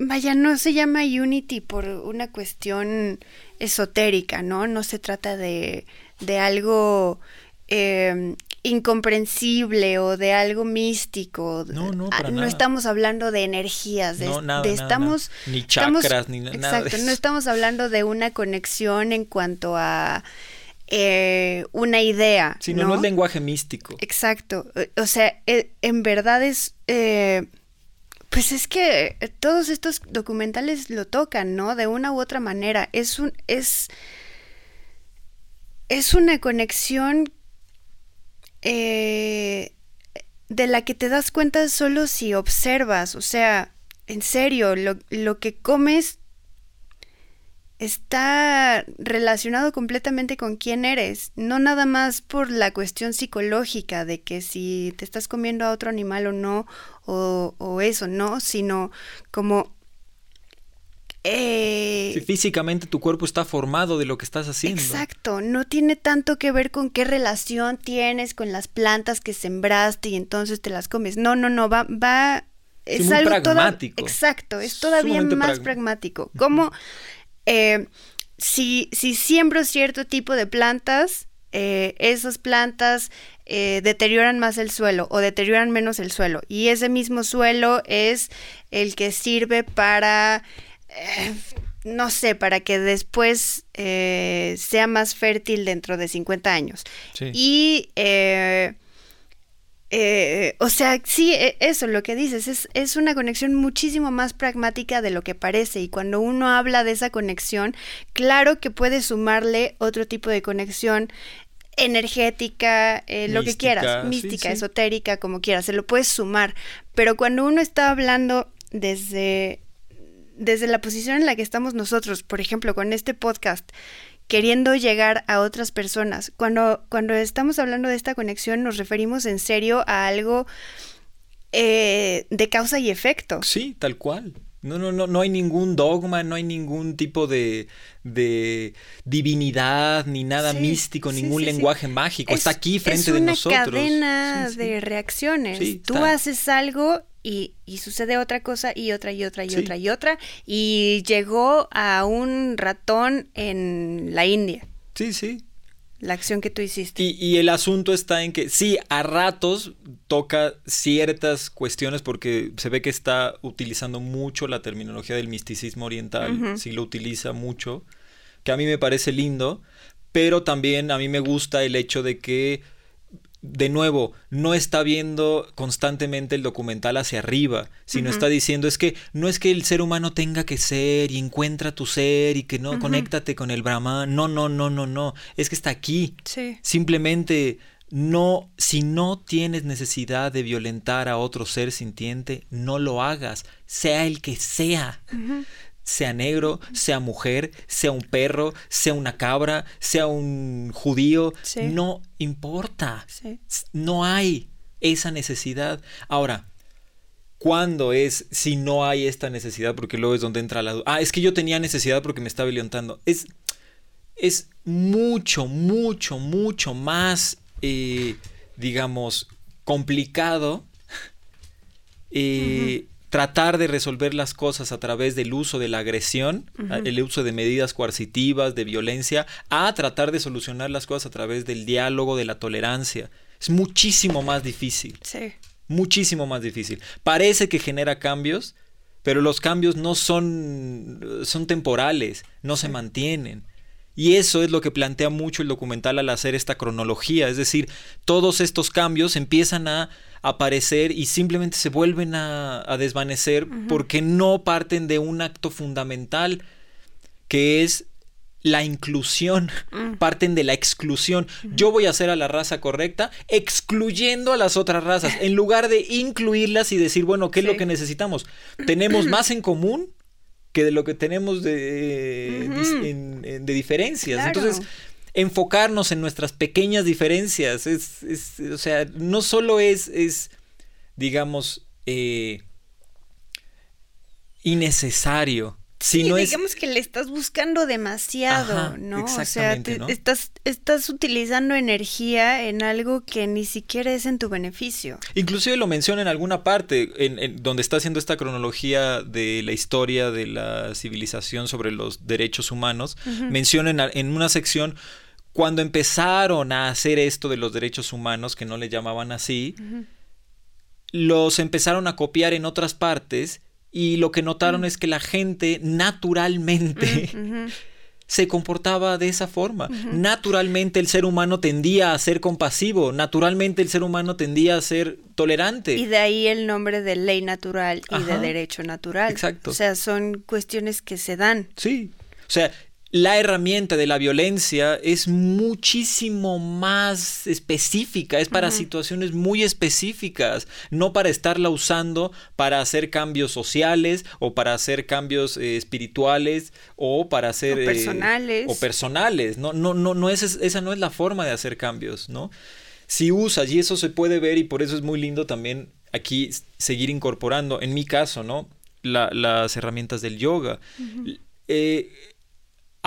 vaya, no se llama Unity por una cuestión esotérica, ¿no? No se trata de, de algo eh, incomprensible o de algo místico. No, no, ah, No estamos hablando de energías, de, estamos ni chakras ni nada. Exacto, no estamos hablando de una conexión en cuanto a eh, una idea. Sino ¿no? no es lenguaje místico. Exacto. O sea, e, en verdad es eh, pues es que todos estos documentales lo tocan, ¿no? De una u otra manera. Es un, es, es una conexión eh, de la que te das cuenta solo si observas, o sea, en serio, lo, que comes está relacionado completamente con quién eres, no nada más por la cuestión psicológica de que si te estás comiendo a otro animal o no, o, o eso, no, sino como eh, físicamente tu cuerpo está formado de lo que estás haciendo. Exacto, no tiene tanto que ver con qué relación tienes con las plantas que sembraste y entonces te las comes. No, no, no, va, va, es, algo pragmático. exacto, es todavía más pragmático. Como eh, si, si siembro cierto tipo de plantas, eh, esas plantas deterioran más el suelo o deterioran menos el suelo. Y ese mismo suelo es el que sirve para eh, no sé, para que después eh, sea más fértil dentro de 50 años. Y, eh, o sea, sí, e, eso, lo que dices, es, es una conexión muchísimo más pragmática de lo que parece. Y cuando uno habla de esa conexión, claro que puede sumarle otro tipo de conexión energética, lo que quieras, mística, esotérica, como quieras, se lo puedes sumar. Pero cuando uno está hablando desde desde la posición en la que estamos nosotros, por ejemplo, con este podcast, queriendo llegar a otras personas, cuando, cuando estamos hablando de esta conexión nos referimos en serio a algo eh, de causa y efecto. Sí, tal cual. No, no, no, no hay ningún dogma, no hay ningún tipo de, divinidad, ni nada místico, ningún lenguaje mágico. Está aquí frente de nosotros. Es una cadena de reacciones. Tú haces algo y, sucede otra cosa y otra y otra y otra y otra. Y llegó a un ratón en la India. Sí, sí. La acción que tú hiciste. Y, el asunto está en que sí, a ratos toca ciertas cuestiones porque se ve que está utilizando mucho la terminología del misticismo oriental, sí lo utiliza mucho, que a mí me parece lindo, pero también a mí me gusta el hecho de que de nuevo, no está viendo constantemente el documental hacia arriba, sino está diciendo es que no es que el ser humano tenga que ser y encuentra tu ser y que no, conéctate con el Brahman, no, no, no, no, no, es que está aquí. Simplemente no, si no tienes necesidad de violentar a otro ser sintiente, no lo hagas, sea el que sea sea negro, sea mujer, sea un perro, sea una cabra, sea un judío, no importa. No hay esa necesidad. Ahora, ¿cuándo es si no hay esta necesidad? Porque luego es donde entra la duda. Ah, es que yo tenía necesidad porque me estaba violentando. Es, es mucho, mucho, mucho más, eh, digamos, complicado. Eh, tratar de resolver las cosas a través del uso de la agresión, el uso de medidas coercitivas, de violencia, a tratar de solucionar las cosas a través del diálogo, de la tolerancia. Es muchísimo más difícil. Sí. Muchísimo más difícil. Parece que genera cambios, pero los cambios no son, son temporales, no se mantienen. Y eso es lo que plantea mucho el documental al hacer esta cronología, es decir, todos estos cambios empiezan a aparecer y simplemente se vuelven a, desvanecer porque no parten de un acto fundamental que es la inclusión, mm. parten de la exclusión. Yo voy a hacer a la raza correcta excluyendo a las otras razas, en lugar de incluirlas y decir, bueno, ¿qué es lo que necesitamos? ¿Tenemos más en común? Que de lo que tenemos de, de diferencias. Entonces, enfocarnos en nuestras pequeñas diferencias, es, es o sea, no solo es, es digamos, eh, innecesario, Sí, digamos que le estás buscando demasiado, ¿no? O sea, Estás, estás utilizando energía en algo que ni siquiera es en tu beneficio. Inclusive lo menciona en alguna parte, en, donde está haciendo esta cronología de la historia de la civilización sobre los derechos humanos, menciona en, una sección cuando empezaron a hacer esto de los derechos humanos, que no le llamaban así, los empezaron a copiar en otras partes y lo que notaron mm. es que la gente naturalmente mm, se comportaba de esa forma. Naturalmente el ser humano tendía a ser compasivo, naturalmente el ser humano tendía a ser tolerante. Y de ahí el nombre de ley natural y de derecho natural. Exacto. O sea, son cuestiones que se dan. Sí. O sea, la herramienta de la violencia es muchísimo más específica, es para situaciones muy específicas, no para estarla usando para hacer cambios sociales o para hacer cambios eh, espirituales o para hacer... O eh, personales. o personales, no, no, no, no es, esa no es la forma de hacer cambios, ¿no? Si usas, y eso se puede ver y por eso es muy lindo también aquí seguir incorporando, en mi caso, ¿no? las herramientas del yoga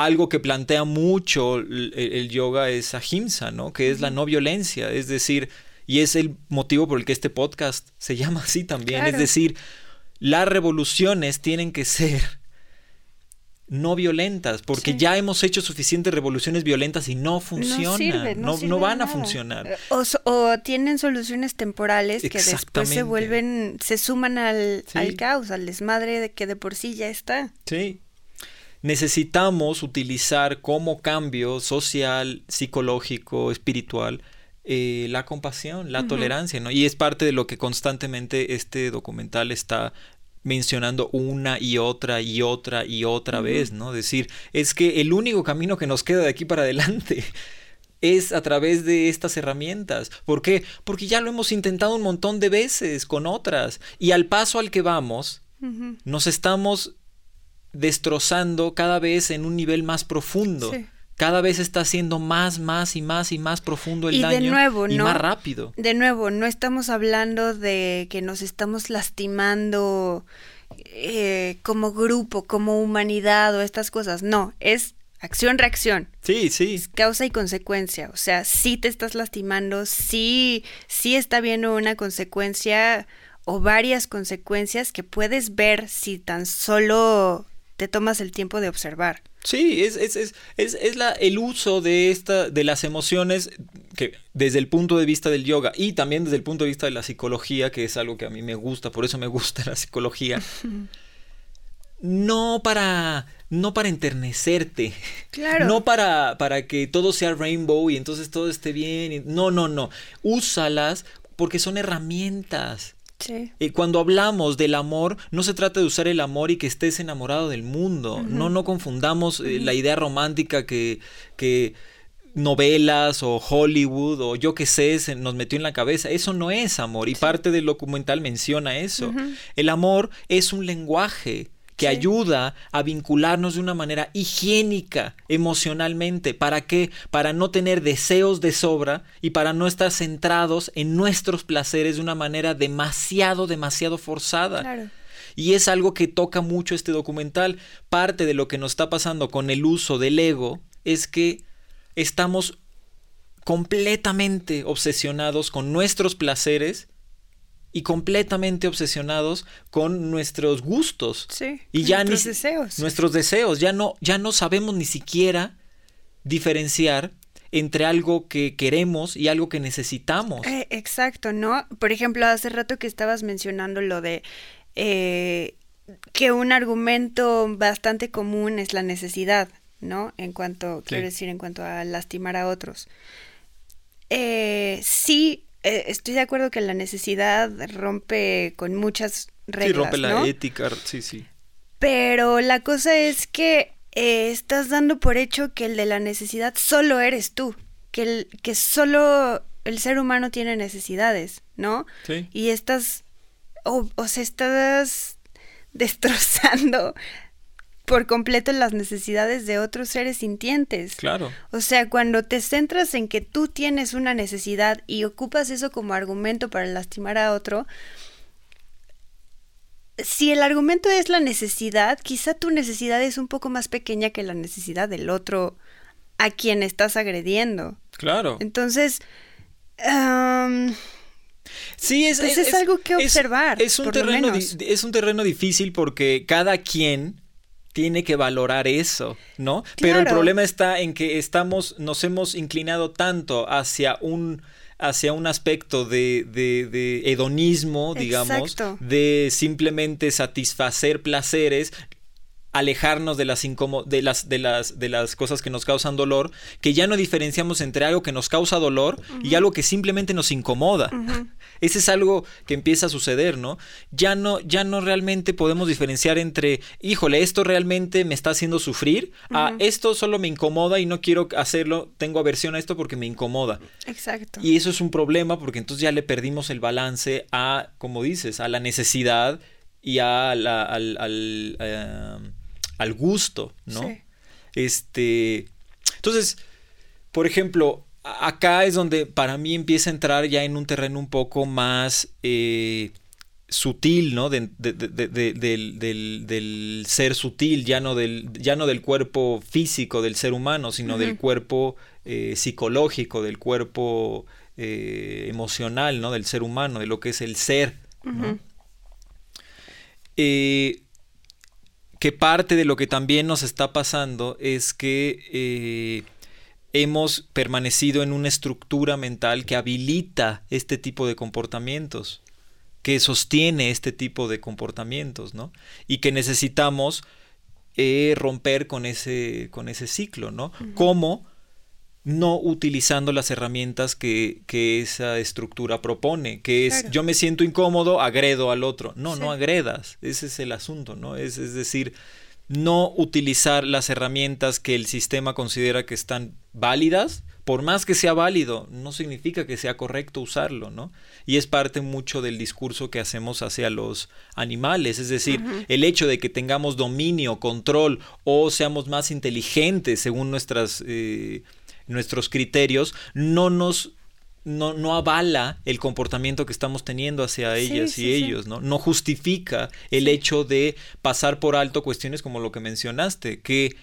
algo que plantea mucho el, yoga es ahimsa, ¿no? Que es la no violencia, es decir, y es el motivo por el que este podcast se llama así también, es decir, las revoluciones tienen que ser no violentas, porque ya hemos hecho suficientes revoluciones violentas y no funcionan, no, no, van a funcionar. O, tienen soluciones temporales que después se vuelven, se suman al, al caos, al desmadre de que de por sí ya está. Sí. Necesitamos utilizar como cambio social, psicológico, espiritual, eh, la compasión, la tolerancia, ¿no? Y es parte de lo que constantemente este documental está mencionando una y otra y otra y otra vez, ¿no? Decir, es que el único camino que nos queda de aquí para adelante es a través de estas herramientas. ¿Por qué? Porque ya lo hemos intentado un montón de veces con otras y al paso al que vamos, nos estamos destrozando cada vez en un nivel más profundo cada vez está siendo más, más y más y más profundo el daño de nuevo, y más rápido. De nuevo, no estamos hablando de que nos estamos lastimando eh, como grupo, como humanidad o estas cosas. No, es acción-reacción. Sí, sí. causa y consecuencia. O sea, si te estás lastimando, sí, sí está viendo una consecuencia o varias consecuencias que puedes ver si tan solo te tomas el tiempo de observar. Sí, es, es, es, es, la, el uso de, esta, de las emociones que desde el punto de vista del yoga y también desde el punto de vista de la psicología, que es algo que a mí me gusta, por eso me gusta la psicología. no para no para enternecerte, claro. no para, para que todo sea rainbow y entonces todo esté bien. No, no, no. Úsalas porque son herramientas. Y cuando hablamos del amor, no se trata de usar el amor y que estés enamorado del mundo. No, no confundamos eh, la idea romántica que, que novelas o Hollywood o yo qué sé nos metió en la cabeza. Eso no es amor y parte del documental menciona eso. El amor es un lenguaje que ayuda a vincularnos de una manera higiénica emocionalmente. ¿Para qué? Para no tener deseos de sobra y para no estar centrados en nuestros placeres de una manera demasiado, demasiado forzada. Y es algo que toca mucho este documental. Parte de lo que nos está pasando con el uso del ego es que estamos completamente obsesionados con nuestros placeres y completamente obsesionados con nuestros gustos. Sí, y ya nuestros deseos. Nuestros deseos. Ya no, ya no sabemos ni siquiera diferenciar entre algo que queremos y algo que necesitamos. Eh, exacto, ¿no? Por ejemplo, hace rato que estabas mencionando lo de eh, que un argumento bastante común es la necesidad, ¿no? En cuanto, quiero decir, en cuanto a lastimar a otros. Eh, sí, eh, estoy de acuerdo que la necesidad rompe con muchas reglas. Sí, rompe la ética, sí, sí. Pero la cosa es que eh, estás dando por hecho que el de la necesidad solo eres tú, que, el, que solo el ser humano tiene necesidades, ¿no? Sí. Y estás, o, o sea, estás destrozando por completo las necesidades de otros seres sintientes. Claro. O sea, cuando te centras en que tú tienes una necesidad y ocupas eso como argumento para lastimar a otro, si el argumento es la necesidad, quizá tu necesidad es un poco más pequeña que la necesidad del otro a quien estás agrediendo. Claro. Entonces, Sí, es, pues es, algo que observar. Es, un terreno, es un terreno difícil porque cada quien tiene que valorar eso, ¿no? Pero el problema está en que estamos, nos hemos inclinado tanto hacia un hacia un aspecto de, de, hedonismo, digamos, de simplemente satisfacer placeres, alejarnos de las, de, las, de, las, de las cosas que nos causan dolor, que ya no diferenciamos entre algo que nos causa dolor y algo que simplemente nos incomoda. Ese es algo que empieza a suceder, ¿no? Ya no, ya no realmente podemos diferenciar entre, híjole, esto realmente me está haciendo sufrir, a esto solo me incomoda y no quiero hacerlo, tengo aversión a esto porque me incomoda. Exacto. Y eso es un problema porque entonces ya le perdimos el balance a, como dices, a la necesidad y a la, al, al, em, al gusto, ¿no? Sí. Este. Entonces, por ejemplo, acá es donde para mí empieza a entrar ya en un terreno un poco más eh, sutil, ¿no? del, ser sutil, ya no del, ya no del cuerpo físico del ser humano, sino del cuerpo eh, psicológico, del cuerpo eh, emocional, ¿no? Del ser humano, de lo que es el ser. Que parte de lo que también nos está pasando es que eh, hemos permanecido en una estructura mental que habilita este tipo de comportamientos, que sostiene este tipo de comportamientos, ¿no? Y que necesitamos eh, romper con ese, con ese ciclo, ¿no? Como no utilizando las herramientas que, que, esa estructura propone, que es yo me siento incómodo, agredo al otro. No, no agredas, ese es el asunto, ¿no? Es, es decir, no utilizar las herramientas que el sistema considera que están válidas, por más que sea válido, no significa que sea correcto usarlo, ¿no? Y es parte mucho del discurso que hacemos hacia los animales, es decir, el hecho de que tengamos dominio, control o seamos más inteligentes según nuestras, eh, nuestros criterios, no nos no, no, avala el comportamiento que estamos teniendo hacia ellas y ellos, ¿no? No justifica el hecho de pasar por alto cuestiones como lo que mencionaste, que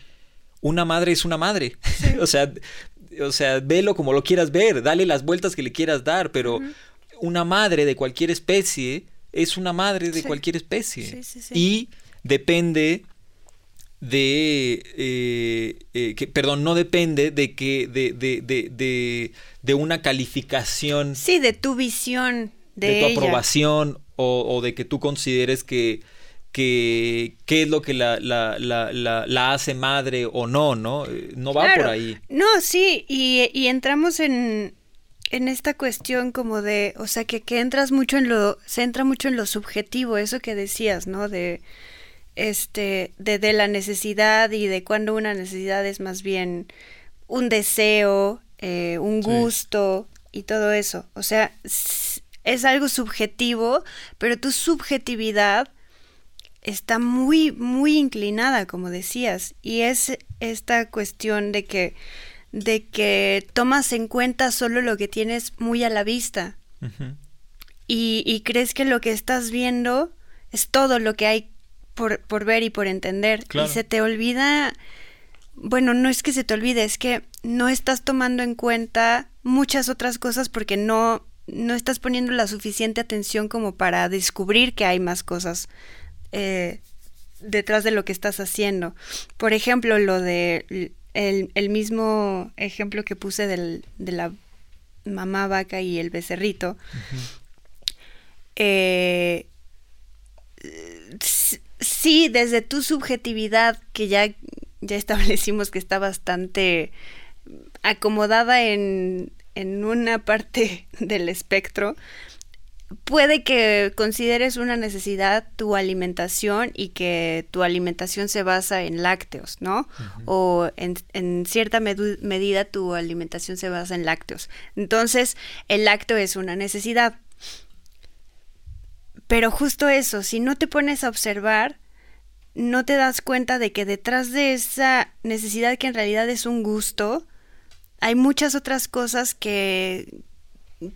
una madre es una madre. o sea, o sea, velo como lo quieras ver, dale las vueltas que le quieras dar, pero una madre de cualquier especie es una madre de cualquier especie. Y depende de eh, eh, que perdón no depende de que de, de, de, de, una calificación sí de tu visión de, tu aprobación o, o, de que tú consideres que que qué es lo que la, la, la, la, hace madre o no, ¿no? Eh, no va por ahí. No, sí, y, y entramos en, en esta cuestión como de, o sea, que, que entras mucho en lo, se entra mucho en lo subjetivo, eso que decías, ¿no? De, este, de, de la necesidad y de cuando una necesidad es más bien un deseo, eh, un gusto y todo eso. O sea, es algo subjetivo, pero tu subjetividad está muy, muy inclinada, como decías, y es esta cuestión de que, de que tomas en cuenta solo lo que tienes muy a la vista. Y, y, crees que lo que estás viendo es todo lo que hay por, por ver y por entender y se te olvida, bueno, no es que se te olvide, es que no estás tomando en cuenta muchas otras cosas porque no, no estás poniendo la suficiente atención como para descubrir que hay más cosas eh, detrás de lo que estás haciendo. Por ejemplo, lo de el, mismo ejemplo que puse del, de la mamá vaca y el becerrito. Eh, sí, desde tu subjetividad, que ya, ya establecimos que está bastante acomodada en, en una parte del espectro, puede que consideres una necesidad tu alimentación y que tu alimentación se basa en lácteos, ¿no? O en, cierta medida tu alimentación se basa en lácteos. Entonces, el lácteo es una necesidad. Pero justo eso, si no te pones a observar, no te das cuenta de que detrás de esa necesidad que en realidad es un gusto, hay muchas otras cosas que,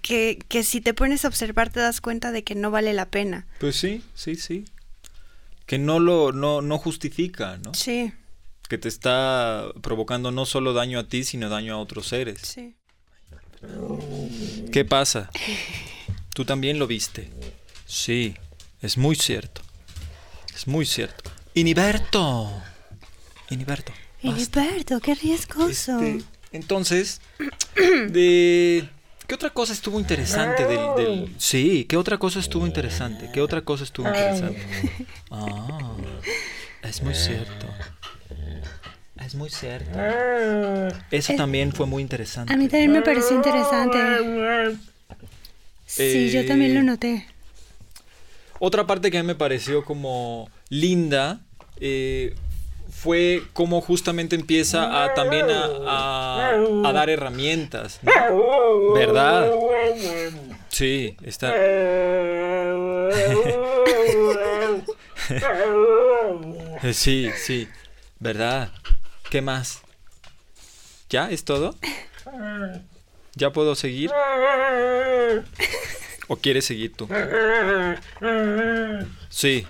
que, que si te pones a observar te das cuenta de que no vale la pena. Pues sí, sí, sí. Que no lo, no, no justifica, ¿no? Sí. Que te está provocando no solo daño a ti, sino daño a otros seres. Sí. ¿Qué pasa? Tú también lo viste. Sí, es muy cierto. Es muy cierto. Iniberto. Iniberto. Iniberto, qué riesgoso. Este, entonces, de ¿Qué otra cosa estuvo interesante del, Sí, ¿qué otra cosa estuvo interesante? ¿Qué otra cosa estuvo interesante? Ah, es muy cierto. Es muy cierto. Eso también fue muy interesante. A mí también me pareció interesante. Sí, yo también lo eh, noté. Otra parte que a mí me pareció como linda eh, fue como justamente empieza a también a, dar herramientas, ¿verdad? Sí, está. sí, sí, ¿verdad? ¿Qué más? ¿Ya es todo? ¿Ya puedo seguir? ¿O quieres seguir tú? Sí.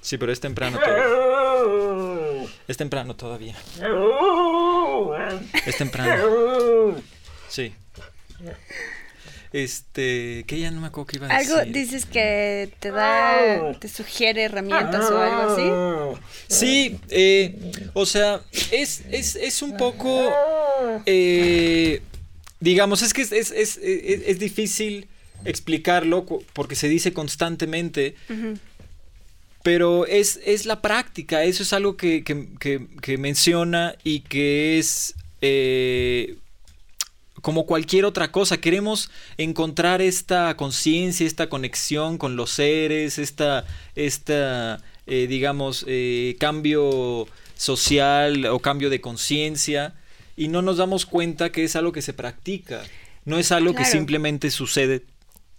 Sí, pero es temprano todavía. Es temprano todavía. Es temprano. Sí. Este, que ya no me acuerdo qué iba a decir. Algo dices que te da, te sugiere herramientas o algo así. Sí, eh, o sea, es, es, es un poco, eh, digamos, es que es, es, es, es, difícil explicarlo porque se dice constantemente. Pero es, es la práctica, eso es algo que, que, menciona y que es eh, como cualquier otra cosa. Queremos encontrar esta conciencia, esta conexión con los seres, esta, esta eh, digamos, eh, cambio social o cambio de conciencia y no nos damos cuenta que es algo que se practica. No es algo que simplemente sucede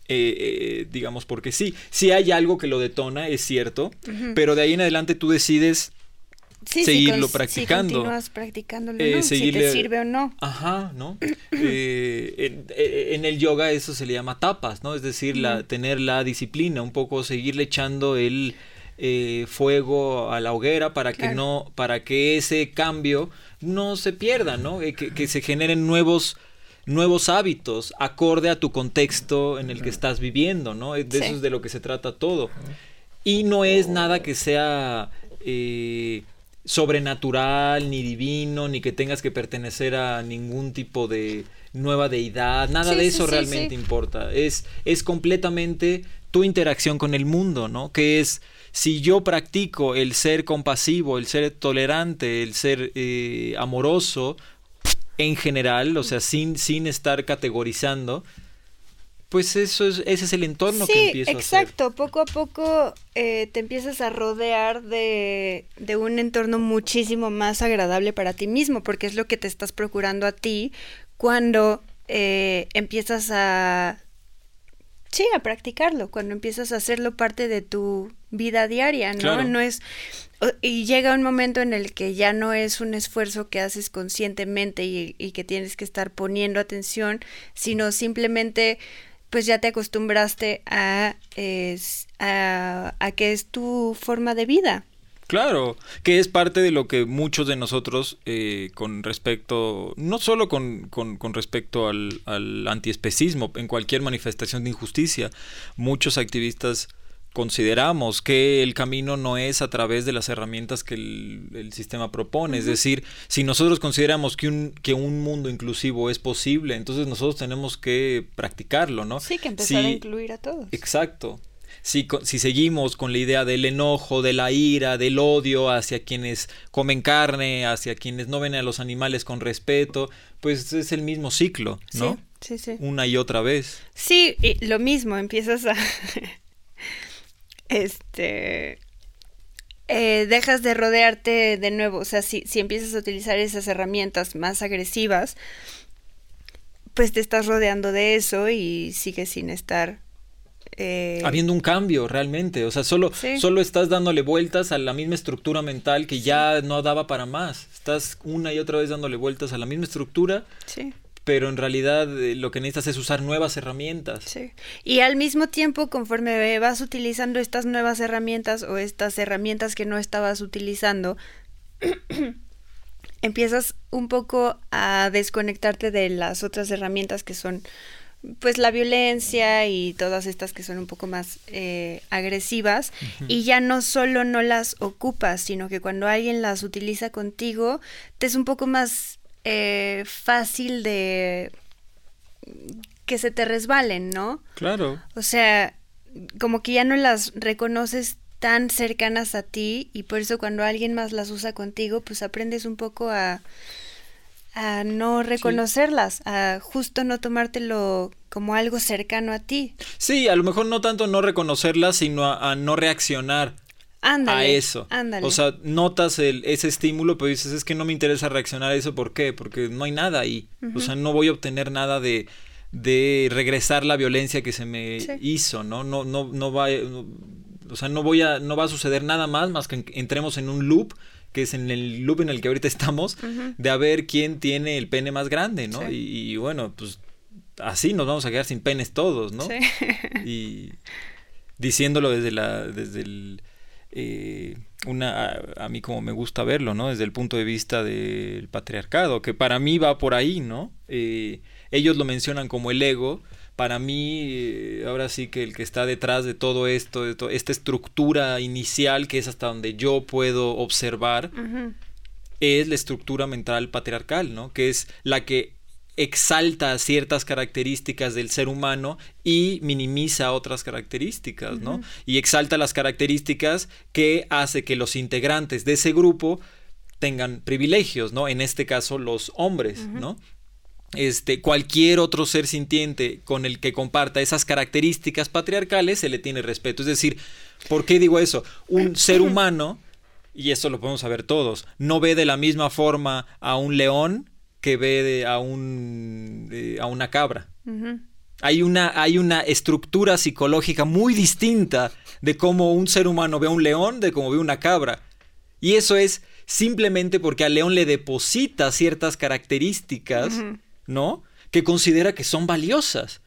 eh, eh, digamos, porque sí, sí hay algo que lo detona, es cierto, pero de ahí en adelante tú decides seguirlo practicando. Si practicándolo, eh, si te sirve o no. Ajá, ¿no? en, el yoga eso se le llama tapas, ¿no? Es decir, la, tener la disciplina, un poco seguirle echando el fuego a la hoguera para que no, para que ese cambio no se pierda, ¿no? que, que se generen nuevos nuevos hábitos acorde a tu contexto en el que estás viviendo, ¿no? De eso es de lo que se trata todo. Y no es nada que sea eh, sobrenatural, ni divino, ni que tengas que pertenecer a ningún tipo de nueva deidad, nada de eso realmente importa. Es, es completamente tu interacción con el mundo, ¿no? Que es si yo practico el ser compasivo, el ser tolerante, el ser eh, amoroso, en general, o sea, sin, sin estar categorizando, pues eso es, ese es el entorno que empiezo exacto. Poco a poco eh, te empiezas a rodear de, de, un entorno muchísimo más agradable para ti mismo, porque es lo que te estás procurando a ti cuando eh, empiezas a... Sí, a practicarlo, cuando empiezas a hacerlo parte de tu vida diaria, ¿no? No es y llega un momento en el que ya no es un esfuerzo que haces conscientemente y, que tienes que estar poniendo atención, sino simplemente pues ya te acostumbraste a, a, que es tu forma de vida. Claro, que es parte de lo que muchos de nosotros eh, con respecto, no solo con, con, con respecto al, al antiespecismo, en cualquier manifestación de injusticia, muchos activistas consideramos que el camino no es a través de las herramientas que el, sistema propone. Es decir, si nosotros consideramos que un, que un mundo inclusivo es posible, entonces nosotros tenemos que practicarlo, ¿no? Sí, que empezar a incluir a todos. Exacto. Si, si seguimos con la idea del enojo, de la ira, del odio hacia quienes comen carne, hacia quienes no ven a los animales con respeto, pues es el mismo ciclo, ¿no? Sí, sí, sí. Una y otra vez. Sí, y lo mismo, empiezas a este, eh, dejas de rodearte de nuevo, o sea, si, si empiezas a utilizar esas herramientas más agresivas, pues te estás rodeando de eso y sigues sin estar... Eh, Habiendo un cambio realmente, o sea, solo, solo estás dándole vueltas a la misma estructura mental que ya no daba para más. Estás una y otra vez dándole vueltas a la misma estructura sí pero en realidad eh, lo que necesitas es usar nuevas herramientas. Sí. Y al mismo tiempo, conforme vas utilizando estas nuevas herramientas o estas herramientas que no estabas utilizando, empiezas un poco a desconectarte de las otras herramientas que son pues la violencia y todas estas que son un poco más eh, agresivas y ya no solo no las ocupas, sino que cuando alguien las utiliza contigo, te es un poco más eh, fácil de que se te resbalen, ¿no? Claro. O sea, como que ya no las reconoces tan cercanas a ti y por eso cuando alguien más las usa contigo, pues aprendes un poco a, a no reconocerlas, a justo no tomártelo como algo cercano a ti. Sí, a lo mejor no tanto no reconocerlas, sino a no reaccionar a eso. O sea, notas el, ese estímulo, pero dices, es que no me interesa reaccionar a eso. ¿Por qué? Porque no hay nada ahí. O sea, no voy a obtener nada de, de regresar la violencia que se me hizo, ¿no? No, no, no va, o sea, no voy a, no va a suceder nada más más que entremos en un loop que es en el loop en el que ahorita estamos, de a ver quién tiene el pene más grande, ¿no? Y, y, bueno, pues así nos vamos a quedar sin penes todos, ¿no? Sí. Y diciéndolo desde la, desde el eh, una, a, mí como me gusta verlo, ¿no? Desde el punto de vista del patriarcado, que para mí va por ahí, ¿no? Eh, ellos lo mencionan como el ego, para mí, eh, ahora sí que el que está detrás de todo esto, de esta estructura inicial, que es hasta donde yo puedo observar, es la estructura mental patriarcal, ¿no? Que es la que exalta ciertas características del ser humano y minimiza otras características, ¿no? Y exalta las características que hace que los integrantes de ese grupo tengan privilegios, ¿no? En este caso, los hombres, ¿no? Este, cualquier otro ser sintiente con el que comparta esas características patriarcales se le tiene respeto. Es decir, ¿por qué digo eso? Un ser humano, y esto lo podemos saber todos, no ve de la misma forma a un león que ve a, un, a una cabra. hay, una, hay una estructura psicológica muy distinta de cómo un ser humano ve a un león de cómo ve una cabra. Y eso es simplemente porque al león le deposita ciertas características, ¿no? Que considera que son valiosas.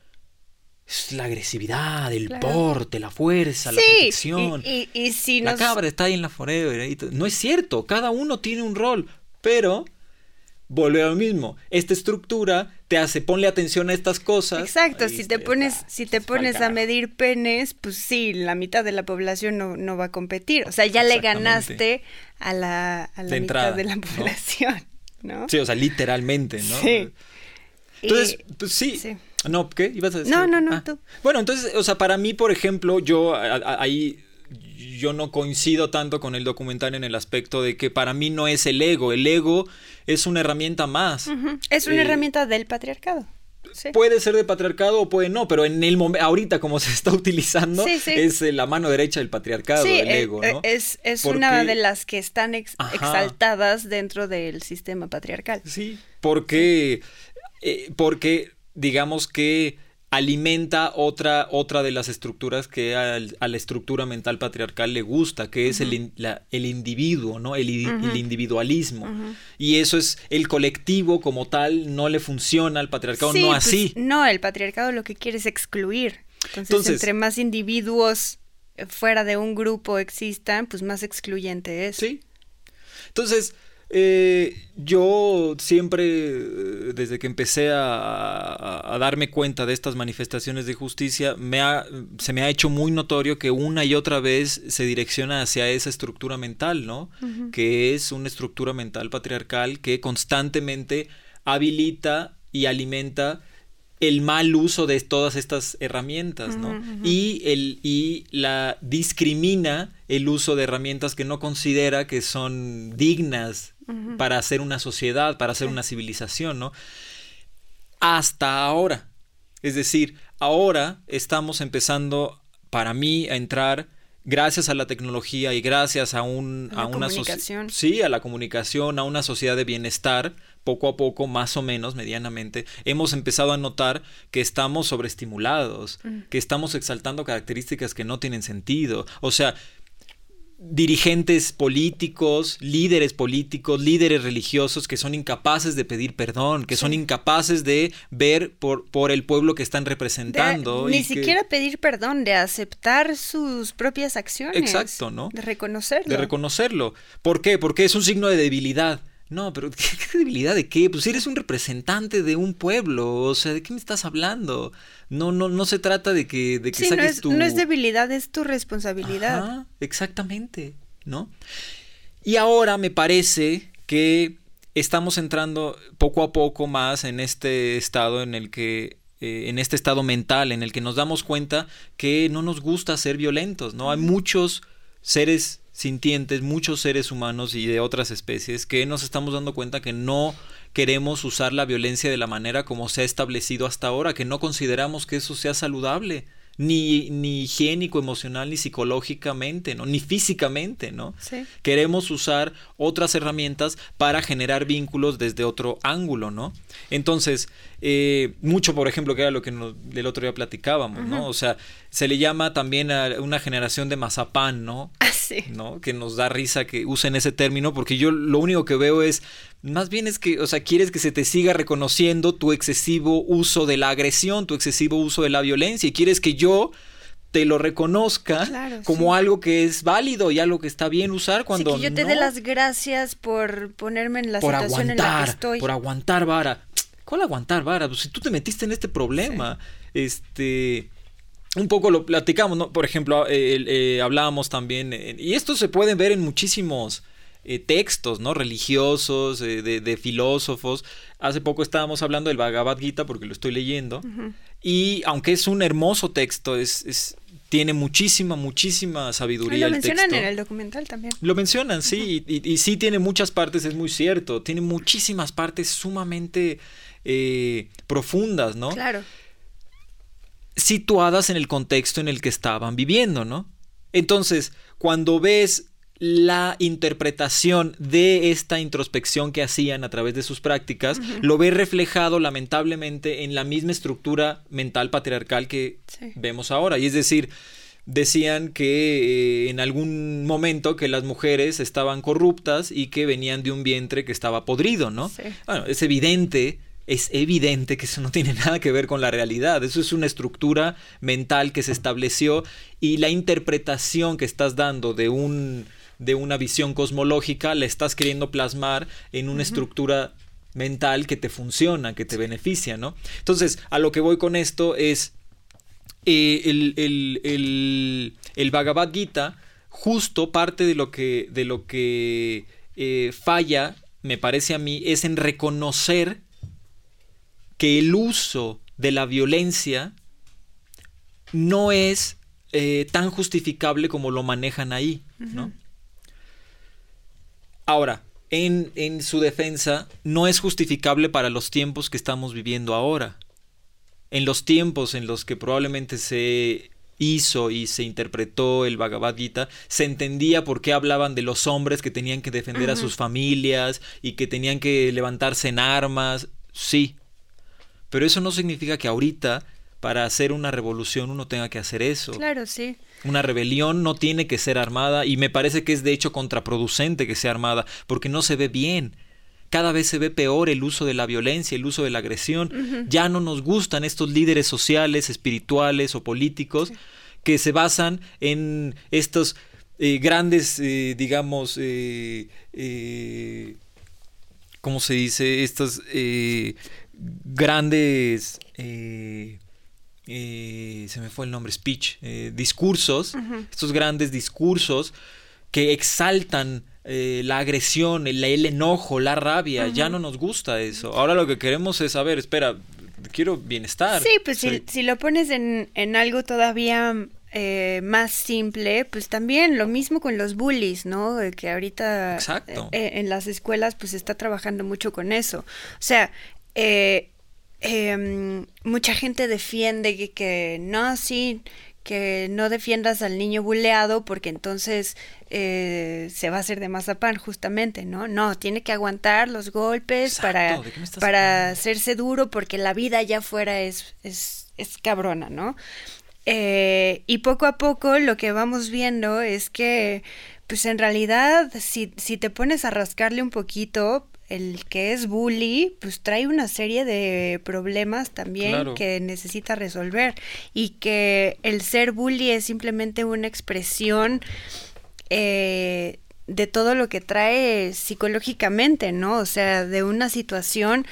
Es la agresividad, el porte, la fuerza, la protección. Y, y, si La cabra está ahí en la forever. No es cierto, cada uno tiene un rol, pero vuelve a lo mismo. Esta estructura te hace, ponle atención a estas cosas. Exacto, si te pones, si te pones a medir penes, pues sí, la mitad de la población no, va a competir. O sea, ya le ganaste a la, a la mitad de la población, ¿no? Sí, o sea, literalmente, ¿no? Sí. Entonces, pues sí. No, ¿qué? ¿Ibas a decir? No, no, no, ah. tú. Bueno, entonces, o sea, para mí, por ejemplo, yo ahí yo no coincido tanto con el documental en el aspecto de que para mí no es el ego, el ego es una herramienta más. Es una eh, herramienta del patriarcado. Puede ser de patriarcado o puede no, pero en el momento, ahorita como se está utilizando, es eh, la mano derecha del patriarcado, el eh, ego, ¿no? Es, es una de las que están exaltadas dentro del sistema patriarcal. Sí, porque, porque digamos que alimenta otra, otra de las estructuras que a, la estructura mental patriarcal le gusta, que es el, el, individuo, ¿no? El, individualismo. Y eso es el colectivo como tal, no le funciona al patriarcado, no pues, así. No, el patriarcado lo que quiere es excluir. Entonces, entre más individuos fuera de un grupo existan, pues más excluyente es. Sí. Entonces, eh, yo siempre, eh, desde que empecé a, darme cuenta de estas manifestaciones de justicia, me se me ha hecho muy notorio que una y otra vez se direcciona hacia esa estructura mental, ¿no? Que es una estructura mental patriarcal que constantemente habilita y alimenta el mal uso de todas estas herramientas, ¿no? y, el, y la discrimina el uso de herramientas que no considera que son dignas para hacer una sociedad, para hacer una civilización, ¿no? Hasta ahora. Es decir, ahora estamos empezando, para mí, a entrar gracias a la tecnología y gracias a, un, a, una comunicación. Sí, a la comunicación, a una sociedad de bienestar, poco a poco, más o menos, medianamente, hemos empezado a notar que estamos sobreestimulados, mm. que estamos exaltando características que no tienen sentido. O sea, dirigentes políticos, líderes políticos, líderes religiosos que son incapaces de pedir perdón, que son incapaces de ver por, por el pueblo que están representando. ni siquiera pedir perdón, de aceptar sus propias acciones. Exacto, ¿no? De reconocerlo. De reconocerlo. ¿Por qué? Porque es un signo de debilidad. No, pero ¿qué, debilidad de qué? Pues eres un representante de un pueblo, o sea, ¿de qué me estás hablando? No, no, no se trata de que, de que saques no es, tu... no es debilidad, es tu responsabilidad. Ajá, exactamente, ¿no? Y ahora me parece que estamos entrando poco a poco más en este estado en el que eh, en este estado mental en el que nos damos cuenta que no nos gusta ser violentos, ¿no? Hay muchos seres sintientes, muchos seres humanos y de otras especies, que nos estamos dando cuenta que no queremos usar la violencia de la manera como se ha establecido hasta ahora, que no consideramos que eso sea saludable ni, ni higiénico, emocional, ni psicológicamente, ¿no? Ni físicamente, ¿no? Queremos usar otras herramientas para generar vínculos desde otro ángulo, ¿no? Entonces, eh, mucho, por ejemplo, que era lo que del otro día platicábamos, ¿no? O sea, se le llama también a una generación de mazapán, ¿no? Ah, sí. ¿No? Que nos da risa que usen ese término, porque yo lo único que veo es, más bien es que, o sea, quieres que se te siga reconociendo tu excesivo uso de la agresión, tu excesivo uso de la violencia, y quieres que yo te lo reconozca como algo que es válido y algo que está bien usar cuando sí, que yo te dé las gracias por ponerme en la situación en la que estoy. Por aguantar vara ¿cuál aguantar vara? Pues si tú te metiste en este problema, este un poco lo platicamos, ¿no? Por ejemplo, eh, hablábamos también, y esto se puede ver en muchísimos eh, textos, ¿no? Religiosos, eh, de, filósofos. Hace poco estábamos hablando del Bhagavad Gita porque lo estoy leyendo. Y aunque es un hermoso texto, es, tiene muchísima, muchísima sabiduría. Lo mencionan en el documental también. Lo mencionan, sí, y, sí tiene muchas partes, es muy cierto. Tiene muchísimas partes sumamente eh, profundas, ¿no? Claro. Situadas en el contexto en el que estaban viviendo, ¿no? Entonces, cuando ves la interpretación de esta introspección que hacían a través de sus prácticas, lo ve reflejado lamentablemente en la misma estructura mental patriarcal que vemos ahora. Y es decir, decían que eh, en algún momento que las mujeres estaban corruptas y que venían de un vientre que estaba podrido, ¿no? Bueno, es evidente es evidente que eso no tiene nada que ver con la realidad. Eso es una estructura mental que se estableció y la interpretación que estás dando de un de una visión cosmológica, la estás queriendo plasmar en una estructura mental que te funciona, que te beneficia, ¿no? Entonces, a lo que voy con esto es eh, el, el, el, Bhagavad Gita, justo parte de lo que, de lo que eh, falla, me parece a mí, es en reconocer que el uso de la violencia no es eh, tan justificable como lo manejan ahí, ¿no? Ahora, en, en, su defensa, no es justificable para los tiempos que estamos viviendo ahora. En los tiempos en los que probablemente se hizo y se interpretó el Bhagavad Gita, se entendía por qué hablaban de los hombres que tenían que defender a sus familias y que tenían que levantarse en armas. Sí. Pero eso no significa que ahorita, para hacer una revolución, uno tenga que hacer eso. Claro, sí. Una rebelión no tiene que ser armada y me parece que es de hecho contraproducente que sea armada porque no se ve bien. Cada vez se ve peor el uso de la violencia, el uso de la agresión. Ya no nos gustan estos líderes sociales, espirituales o políticos que se basan en estos eh, grandes, eh, digamos, eh, ¿cómo se dice? Estos grandes eh, se me fue el nombre, speech, eh, discursos, estos grandes discursos que exaltan eh, la agresión, el, enojo, la rabia, ya no nos gusta eso. Ahora lo que queremos es saber, espera, quiero bienestar. Sí, pues si, lo pones en, en algo todavía más simple, pues también lo mismo con los bullies, ¿no? Que ahorita en las escuelas pues está trabajando mucho con eso. O sea, eh, Em, mucha gente defiende que, que, no, sí, que no defiendas al niño buleado porque entonces eh, se va a hacer de mazapán justamente, ¿no? No, tiene que aguantar los golpes para, para hacerse duro porque la vida allá afuera es, es, es cabrona, ¿no? Eh, y poco a poco lo que vamos viendo es que, pues en realidad, si, si te pones a rascarle un poquito, el que es bully, pues trae una serie de problemas también que necesita resolver y que el ser bully es simplemente una expresión eh, de todo lo que trae psicológicamente, ¿no? O sea, de una situación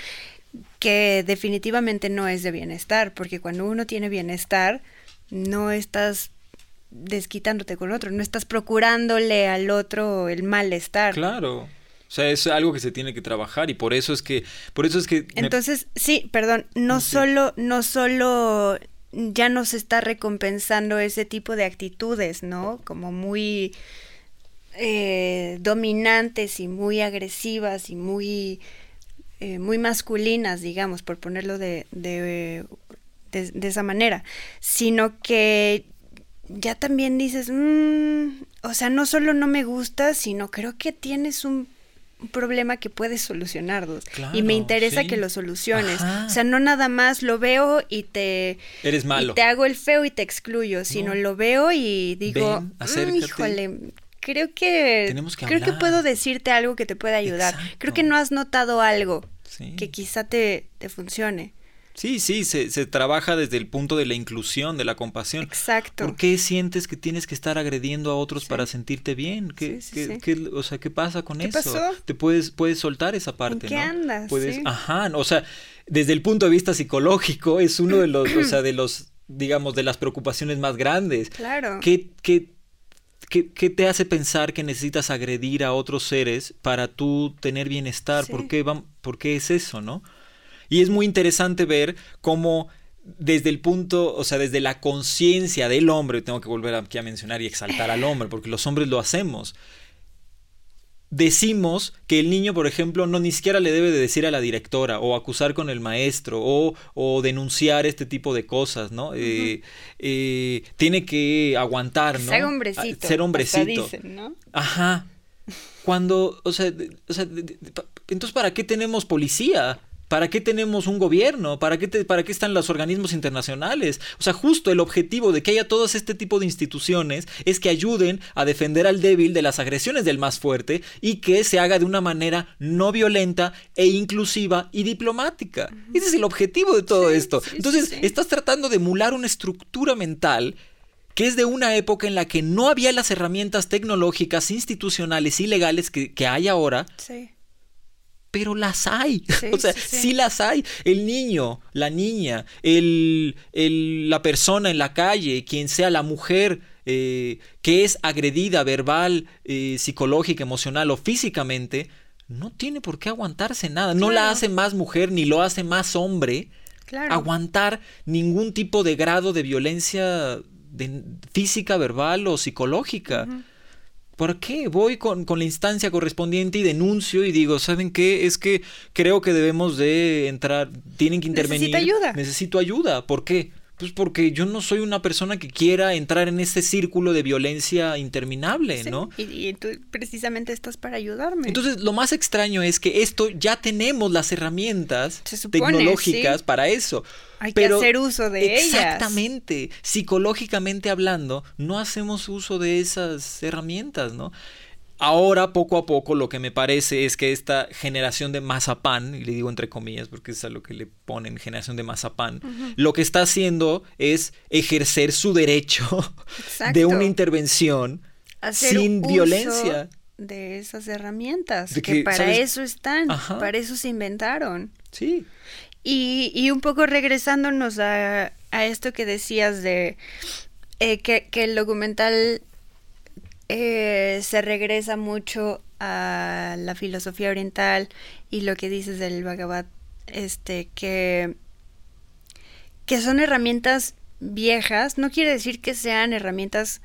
que definitivamente no es de bienestar, porque cuando uno tiene bienestar, no estás desquitándote con otro, no estás procurándole al otro el malestar. Claro. O sea, es algo que se tiene que trabajar y por eso es que, por eso es que. Entonces, sí, perdón, no solo, no solo ya nos está recompensando ese tipo de actitudes, ¿no? Como muy eh, dominantes y muy agresivas y muy, eh, muy masculinas, digamos, por ponerlo de, de, de, esa manera, sino que ya también dices, mm, o sea, no solo no me gusta, sino creo que tienes un un problema que puedes solucionar, y me interesa que lo soluciones. O sea, no nada más lo veo y te... Eres malo. te hago el feo y te excluyo, sino lo veo y digo, mm, híjole, creo que, creo que puedo decirte algo que te puede ayudar. Creo que no has notado algo que quizá te, te funcione. Sí, sí, se, se, trabaja desde el punto de la inclusión, de la compasión. Exacto. ¿Por qué sientes que tienes que estar agrediendo a otros para sentirte bien? ¿Qué, qué, o sea, ¿qué pasa con eso? Te puedes, puedes soltar esa parte, ¿En qué andas? Puedes, ajá, o sea, desde el punto de vista psicológico, es uno de los, o sea, de los, digamos, de las preocupaciones más grandes. Claro. ¿Qué, qué, qué, qué te hace pensar que necesitas agredir a otros seres para tú tener bienestar? Sí. ¿Por, qué vam- ¿Por qué es eso, no? Y es muy interesante ver cómo desde el punto, o sea, desde la conciencia del hombre, tengo que volver aquí a mencionar y exaltar al hombre, porque los hombres lo hacemos. Decimos que el niño, por ejemplo, no ni siquiera le debe de decir a la directora o acusar con el maestro o, o denunciar este tipo de cosas, ¿no? Eh, eh, tiene que aguantar, ¿no? Ser hombrecito. Ah, Ser hombrecito. hasta dicen, ¿no? Ajá. Cuando, o sea, o entonces ¿para qué tenemos policía? ¿Para qué tenemos un gobierno? ¿Para qué, te- ¿Para qué están los organismos internacionales? O sea, justo el objetivo de que haya todo este tipo de instituciones es que ayuden a defender al débil de las agresiones del más fuerte y que se haga de una manera no violenta e inclusiva y diplomática. Ese es el objetivo de todo Sí, esto. sí, Entonces, sí. estás tratando de emular una estructura mental que es de una época en la que no había las herramientas tecnológicas, institucionales y legales que, que hay ahora, Sí. Pero las hay. Sí, o sea, sí, sí, sí. las hay. El niño, la niña, el, el- la persona en la calle, quien sea la mujer eh, que es agredida verbal, eh, psicológica, emocional o físicamente, no tiene por qué aguantarse nada. No la hace más mujer ni lo hace más hombre Claro. aguantar ningún tipo de grado de violencia de- física, verbal o psicológica. ¿Por qué? Voy con, con la instancia correspondiente y denuncio y digo, ¿saben qué? Es que creo que debemos de entrar, tienen que intervenir. Necesito ayuda. Necesito ayuda. ¿Por qué? Pues porque yo no soy una persona que quiera entrar en este círculo de violencia interminable, Sí, ¿no? Y, y tú precisamente estás para ayudarme. Entonces, lo más extraño es que esto ya tenemos las herramientas supone, tecnológicas sí. para eso. Hay que Pero hacer uso de ellas. Exactamente. Psicológicamente hablando, no hacemos uso de esas herramientas, ¿no? Ahora, poco a poco, lo que me parece es que esta generación de mazapán, y le digo entre comillas porque es a lo que le ponen generación de mazapán, lo que está haciendo es ejercer su derecho de una intervención Hacer sin uso violencia. de esas herramientas De que, que, para ¿sabes? eso están, Ajá. para eso se inventaron. Sí. Y, y un poco regresándonos a, a esto que decías de eh, que, que el documental eh, se regresa mucho a la filosofía oriental y lo que dices del Bhagavad, este, que, que son herramientas viejas, no quiere decir que sean herramientas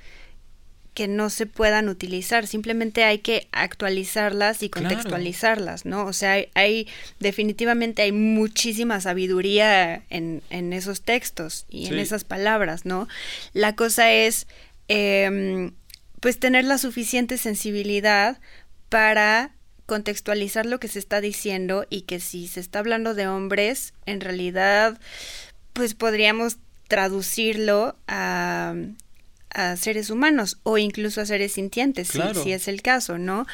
que no se puedan utilizar, simplemente hay que actualizarlas y Claro. contextualizarlas, ¿no? O sea, hay, hay- definitivamente hay muchísima sabiduría en, en esos textos y en esas palabras, ¿no? La cosa es, em, pues, tener la suficiente sensibilidad para contextualizar lo que se está diciendo y que si se está hablando de hombres, en realidad, pues podríamos traducirlo a, a seres humanos o incluso a seres sintientes, si- es el caso, ¿no?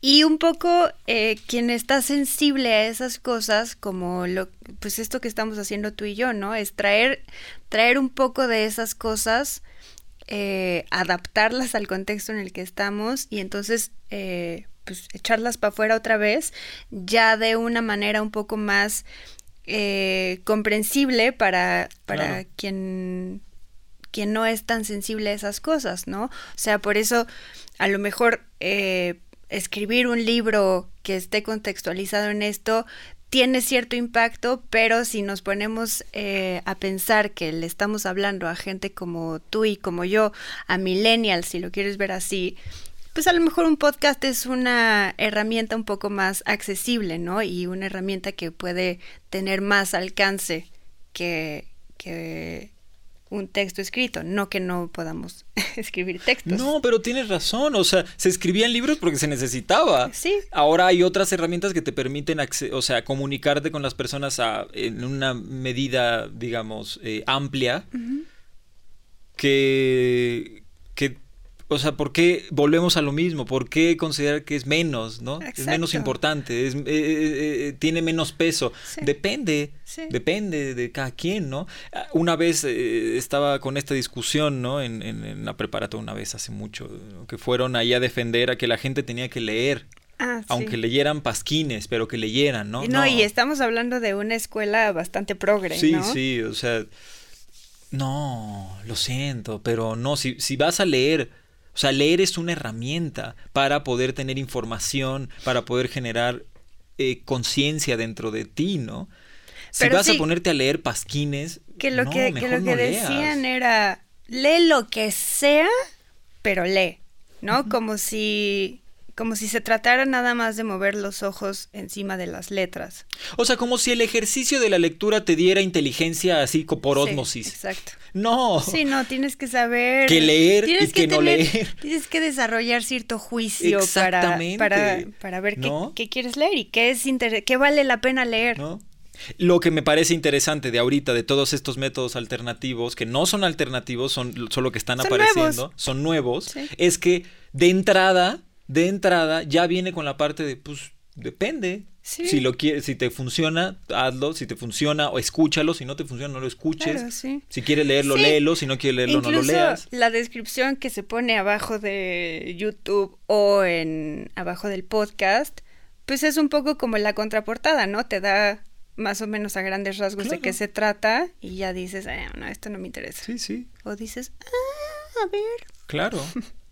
Y un poco eh, quien está sensible a esas cosas, como lo, pues esto que estamos haciendo tú y yo, ¿no? Es traer, traer un poco de esas cosas, eh, adaptarlas al contexto en el que estamos y entonces eh, pues echarlas para afuera otra vez, ya de una manera un poco más eh, comprensible para, para Claro. quien quien no es tan sensible a esas cosas, ¿no? O sea, por eso a lo mejor escribir un libro que esté contextualizado en esto tiene cierto impacto, pero si nos ponemos eh, a pensar que le estamos hablando a gente como tú y como yo, a millennials, si lo quieres ver así, pues a lo mejor un podcast es una herramienta un poco más accesible, ¿no? Y una herramienta que puede tener más alcance que, que un texto escrito, no que no podamos escribir textos. No, pero tienes razón. O sea, se escribían libros porque se necesitaba. Sí. Ahora hay otras herramientas que te permiten, o sea, comunicarte con las personas a- en una medida, digamos, eh, amplia. Que, que, o sea, ¿por qué volvemos a lo mismo? ¿Por qué considerar que es menos, no? Es menos importante, es, eh, eh, eh, tiene menos peso. Sí. Depende, Sí. depende de cada quien, ¿no? Ah, Una vez estaba con esta discusión, ¿no? En, en, en la preparatoria una vez hace mucho, ¿no? que fueron ahí a defender a que la gente tenía que leer. Ah, sí. Aunque leyeran pasquines, pero que leyeran, ¿no? No, y estamos hablando de una escuela bastante progre, Sí, ¿no? sí, o sea, no, lo siento, pero no, si, si vas a leer, o sea, leer es una herramienta para poder tener información, para poder generar eh, conciencia dentro de ti, ¿no? Si Pero vas a ponerte a leer pasquines, Que lo no, que, lo no que leas. decían era, lee lo que sea, pero lee, ¿no? Como si como si se tratara nada más de mover los ojos encima de las letras. O sea, como si el ejercicio de la lectura te diera inteligencia así co- por Sí, ósmosis. exacto. No. Sí, no, tienes que saber. Que leer tienes y que no leer. Tienes que desarrollar cierto juicio para, Exactamente. para, para ver qué, ¿No? qué quieres leer y qué, es inter- qué vale la pena leer. ¿no? Lo que me parece interesante de ahorita, de todos estos métodos alternativos, que no son alternativos, son solo que están Son apareciendo, nuevos. son nuevos, Sí. es que de entrada, de entrada, ya viene con la parte de, pues, depende. Sí. Si lo quieres, si te funciona, hazlo, si te funciona, o escúchalo, si no te funciona, no lo escuches. Claro, sí. Si quieres leerlo, Sí. léelo, si no quieres leerlo, no lo leas. la descripción que se pone abajo de YouTube o en abajo del podcast, pues es un poco como la contraportada, ¿no? Te da más o menos a grandes rasgos de qué se trata y ya dices, "Ah, no, esto no me interesa. Sí, sí, O dices, ah, a ver. claro.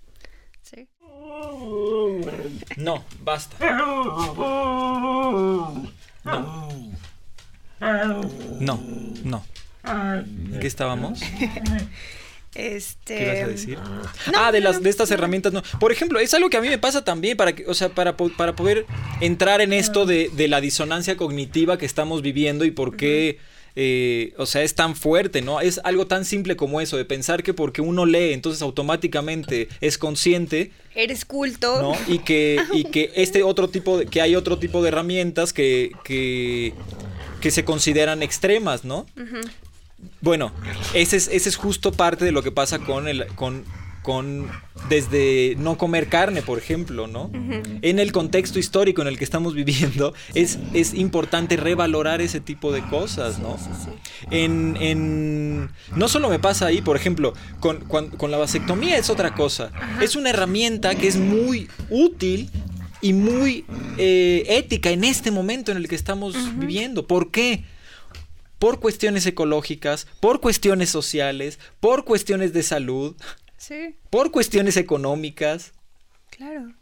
No, basta. No. No, no. ¿En qué estábamos? Este. ¿Qué ibas a decir? ah, de las de estas herramientas no. Por ejemplo, es algo que a mí me pasa también para que, o sea, para, para poder entrar en esto de, de la disonancia cognitiva que estamos viviendo y por qué, eh, o sea, es tan fuerte, ¿no? Es algo tan simple como eso, de pensar que porque uno lee, entonces automáticamente es consciente, Eres culto. ¿no? Y que, y que este otro tipo de, que hay otro tipo de herramientas que, que, que se consideran extremas, ¿no? Bueno, ese es, ese es justo parte de lo que pasa con el, con, con desde no comer carne, por ejemplo, ¿no? En el contexto histórico en el que estamos viviendo, es, es importante revalorar ese tipo de cosas, ¿no? En, en- no solo me pasa ahí, por ejemplo, con, con- con la vasectomía es otra cosa. Es una herramienta que es muy útil y muy eh, ética en este momento en el que estamos viviendo. ¿Por qué? Por cuestiones ecológicas, por cuestiones sociales, por cuestiones de salud, Sí, por cuestiones económicas, claro.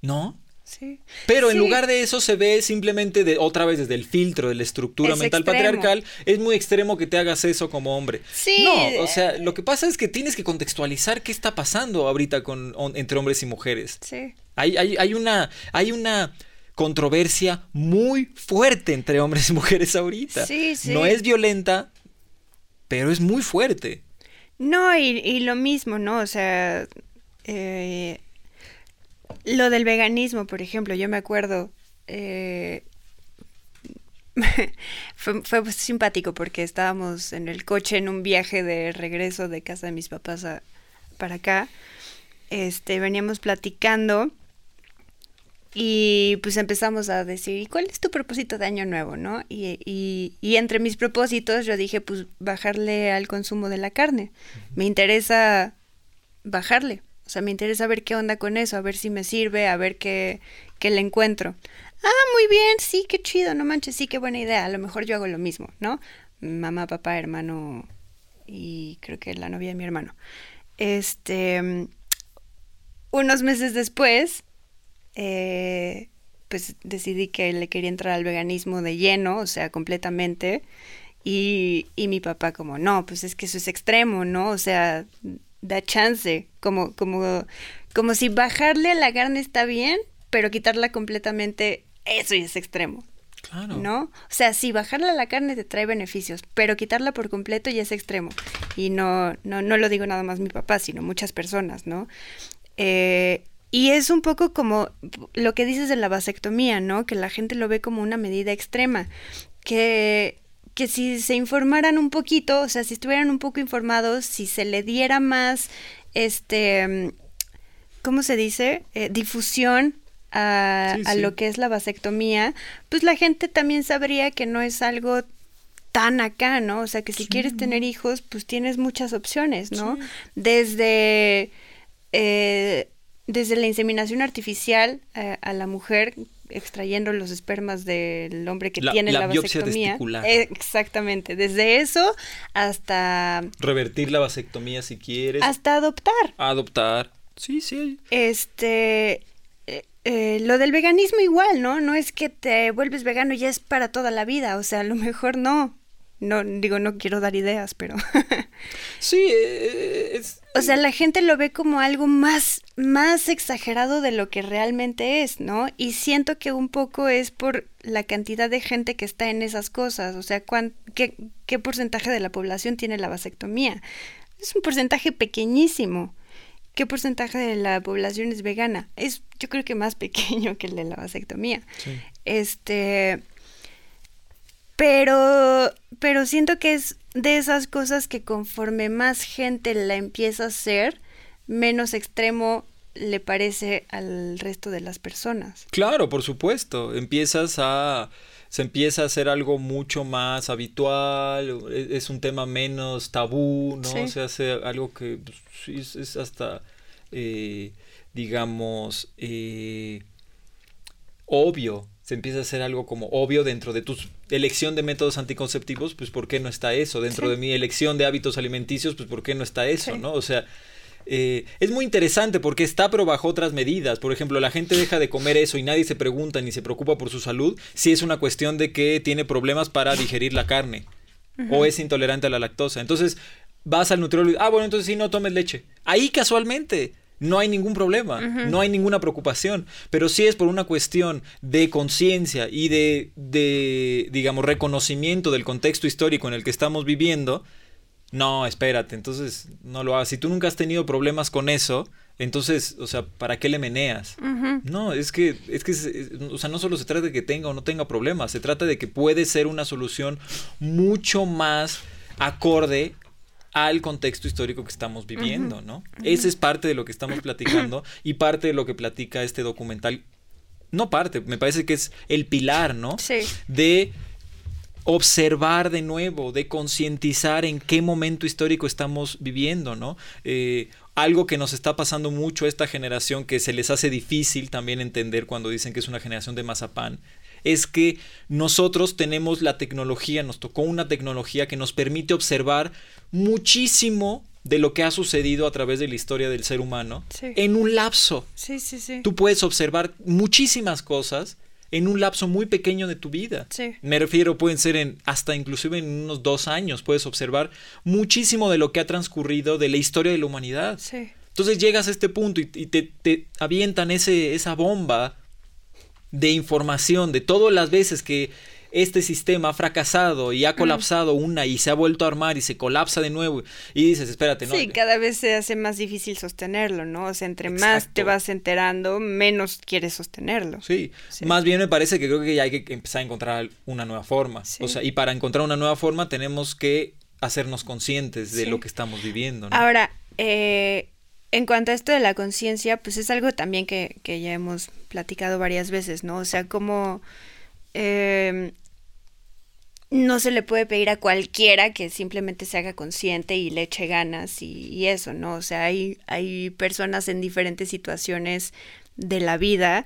¿no? Sí. Pero en lugar de eso se ve simplemente de otra vez desde el filtro de la estructura Es mental extremo. patriarcal, es muy extremo que te hagas eso como hombre. Sí. No, o sea, lo que pasa es que tienes que contextualizar qué está pasando ahorita con on- entre hombres y mujeres. Sí. Hay, hay, hay una hay una controversia muy fuerte entre hombres y mujeres ahorita. Sí, sí. No es violenta, pero es muy fuerte. No, y, y lo mismo, ¿no? O sea, eh, lo del veganismo, por ejemplo, yo me acuerdo, eh, fue, fue simpático porque estábamos en el coche en un viaje de regreso de casa de mis papás a- para acá, este, veníamos platicando y pues empezamos a decir, ¿y cuál es tu propósito de año nuevo, no? Y, y, y entre mis propósitos yo dije, pues bajarle al consumo de la carne. Me interesa bajarle. O sea, me interesa ver qué onda con eso, a ver si me sirve, a ver qué, qué le encuentro. Ah, muy bien, sí, qué chido, no manches, sí, qué buena idea. A lo mejor yo hago lo mismo, ¿no? Mamá, papá, hermano y creo que la novia de mi hermano. Este, unos meses después, eh, pues decidí que le quería entrar al veganismo de lleno, o sea, completamente. Y, y mi papá como, no, pues es que eso es extremo, ¿no? O sea, da chance, como, como, como si bajarle a la carne está bien, pero quitarla completamente, eso ya es extremo, Claro. ¿no? O sea, sí, bajarle a la carne te trae beneficios, pero quitarla por completo ya es extremo. Y no, no, no lo digo nada más mi papá, sino muchas personas, ¿no? Eh, y es un poco como lo que dices de la vasectomía, ¿no? Que la gente lo ve como una medida extrema. Que, que si se informaran un poquito, o sea, si estuvieran un poco informados, si se le diera más, este, ¿cómo se dice? Eh, difusión a, Sí, a lo que es la vasectomía, pues la gente también sabría que no es algo tan acá, ¿no? O sea, que si quieres tener hijos, pues tienes muchas opciones, ¿no? Desde eh, desde la inseminación artificial eh, a la mujer extrayendo los espermas del hombre que tiene la, vasectomía. Eh, exactamente, desde eso hasta revertir la vasectomía si quieres. Hasta adoptar. Adoptar. Sí, sí. Este eh, lo del veganismo igual, ¿no? No es que te vuelves vegano y ya es para toda la vida, o sea, a lo mejor no. No, digo, no quiero dar ideas, pero... sí, eh, es... O sea, la gente lo ve como algo más, más exagerado de lo que realmente es, ¿no? Y siento que un poco es por la cantidad de gente que está en esas cosas, o sea, qué, ¿qué porcentaje de la población tiene la vasectomía? Es un porcentaje pequeñísimo. ¿Qué porcentaje de la población es vegana? Es, yo creo que más pequeño que el de la vasectomía. Sí. Este pero, pero siento que es de esas cosas que conforme más gente la empieza a hacer, menos extremo le parece al resto de las personas. Claro, por supuesto. Empiezas a se empieza a hacer algo mucho más habitual, e, es un tema menos tabú, ¿no? Se hace algo que pues, es, hasta, eh, digamos, eh, obvio se empieza a hacer algo como obvio dentro de tu elección de métodos anticonceptivos, pues ¿por qué no está eso? Dentro de mi elección de hábitos alimenticios, pues ¿por qué no está eso? ¿no? O sea, eh, es muy interesante porque está pero bajo otras medidas. Por ejemplo, la gente deja de comer eso y nadie se pregunta ni se preocupa por su salud si es una cuestión de que tiene problemas para digerir la carne o es intolerante a la lactosa. Entonces vas al nutriólogo y ah, bueno, entonces sí, no tomes leche. Ahí casualmente no hay ningún problema, no hay ninguna preocupación, pero si es por una cuestión de conciencia y de, de, digamos, reconocimiento del contexto histórico en el que estamos viviendo, no, espérate, entonces no lo hagas. Si tú nunca has tenido problemas con eso, entonces, o sea, ¿para qué le meneas? No, es que, es que, o sea, no solo se trata de que tenga o no tenga problemas, se trata de que puede ser una solución mucho más acorde al contexto histórico que estamos viviendo, ¿no? Ese es parte de lo que estamos platicando y parte de lo que platica este documental. No parte, me parece que es el pilar, ¿no? Sí. De observar de nuevo, de concientizar en qué momento histórico estamos viviendo, ¿no? Eh, algo que nos está pasando mucho a esta generación que se les hace difícil también entender cuando dicen que es una generación de mazapán, es que nosotros tenemos la tecnología, nos tocó una tecnología que nos permite observar muchísimo de lo que ha sucedido a través de la historia del ser humano en un lapso. Sí, sí, sí. Tú puedes observar muchísimas cosas en un lapso muy pequeño de tu vida. Me refiero, pueden ser en hasta inclusive en unos dos años, puedes observar muchísimo de lo que ha transcurrido de la historia de la humanidad. Entonces llegas a este punto y, te, te, avientan ese, esa bomba de información de todas las veces que este sistema ha fracasado y ha colapsado una y se ha vuelto a armar y se colapsa de nuevo y dices, espérate, ¿no? Sí, cada vez se hace más difícil sostenerlo, ¿no? O sea, entre más te vas enterando, menos quieres sostenerlo. Sí. más bien me parece que creo que ya hay que empezar a encontrar una nueva forma. O sea, y para encontrar una nueva forma tenemos que hacernos conscientes de lo que estamos viviendo. ¿no? Ahora, eh, en cuanto a esto de la conciencia, pues es algo también que, que, ya hemos platicado varias veces, ¿no? O sea, como eh, no se le puede pedir a cualquiera que simplemente se haga consciente y le eche ganas y, eso, ¿no? O sea, hay, hay personas en diferentes situaciones de la vida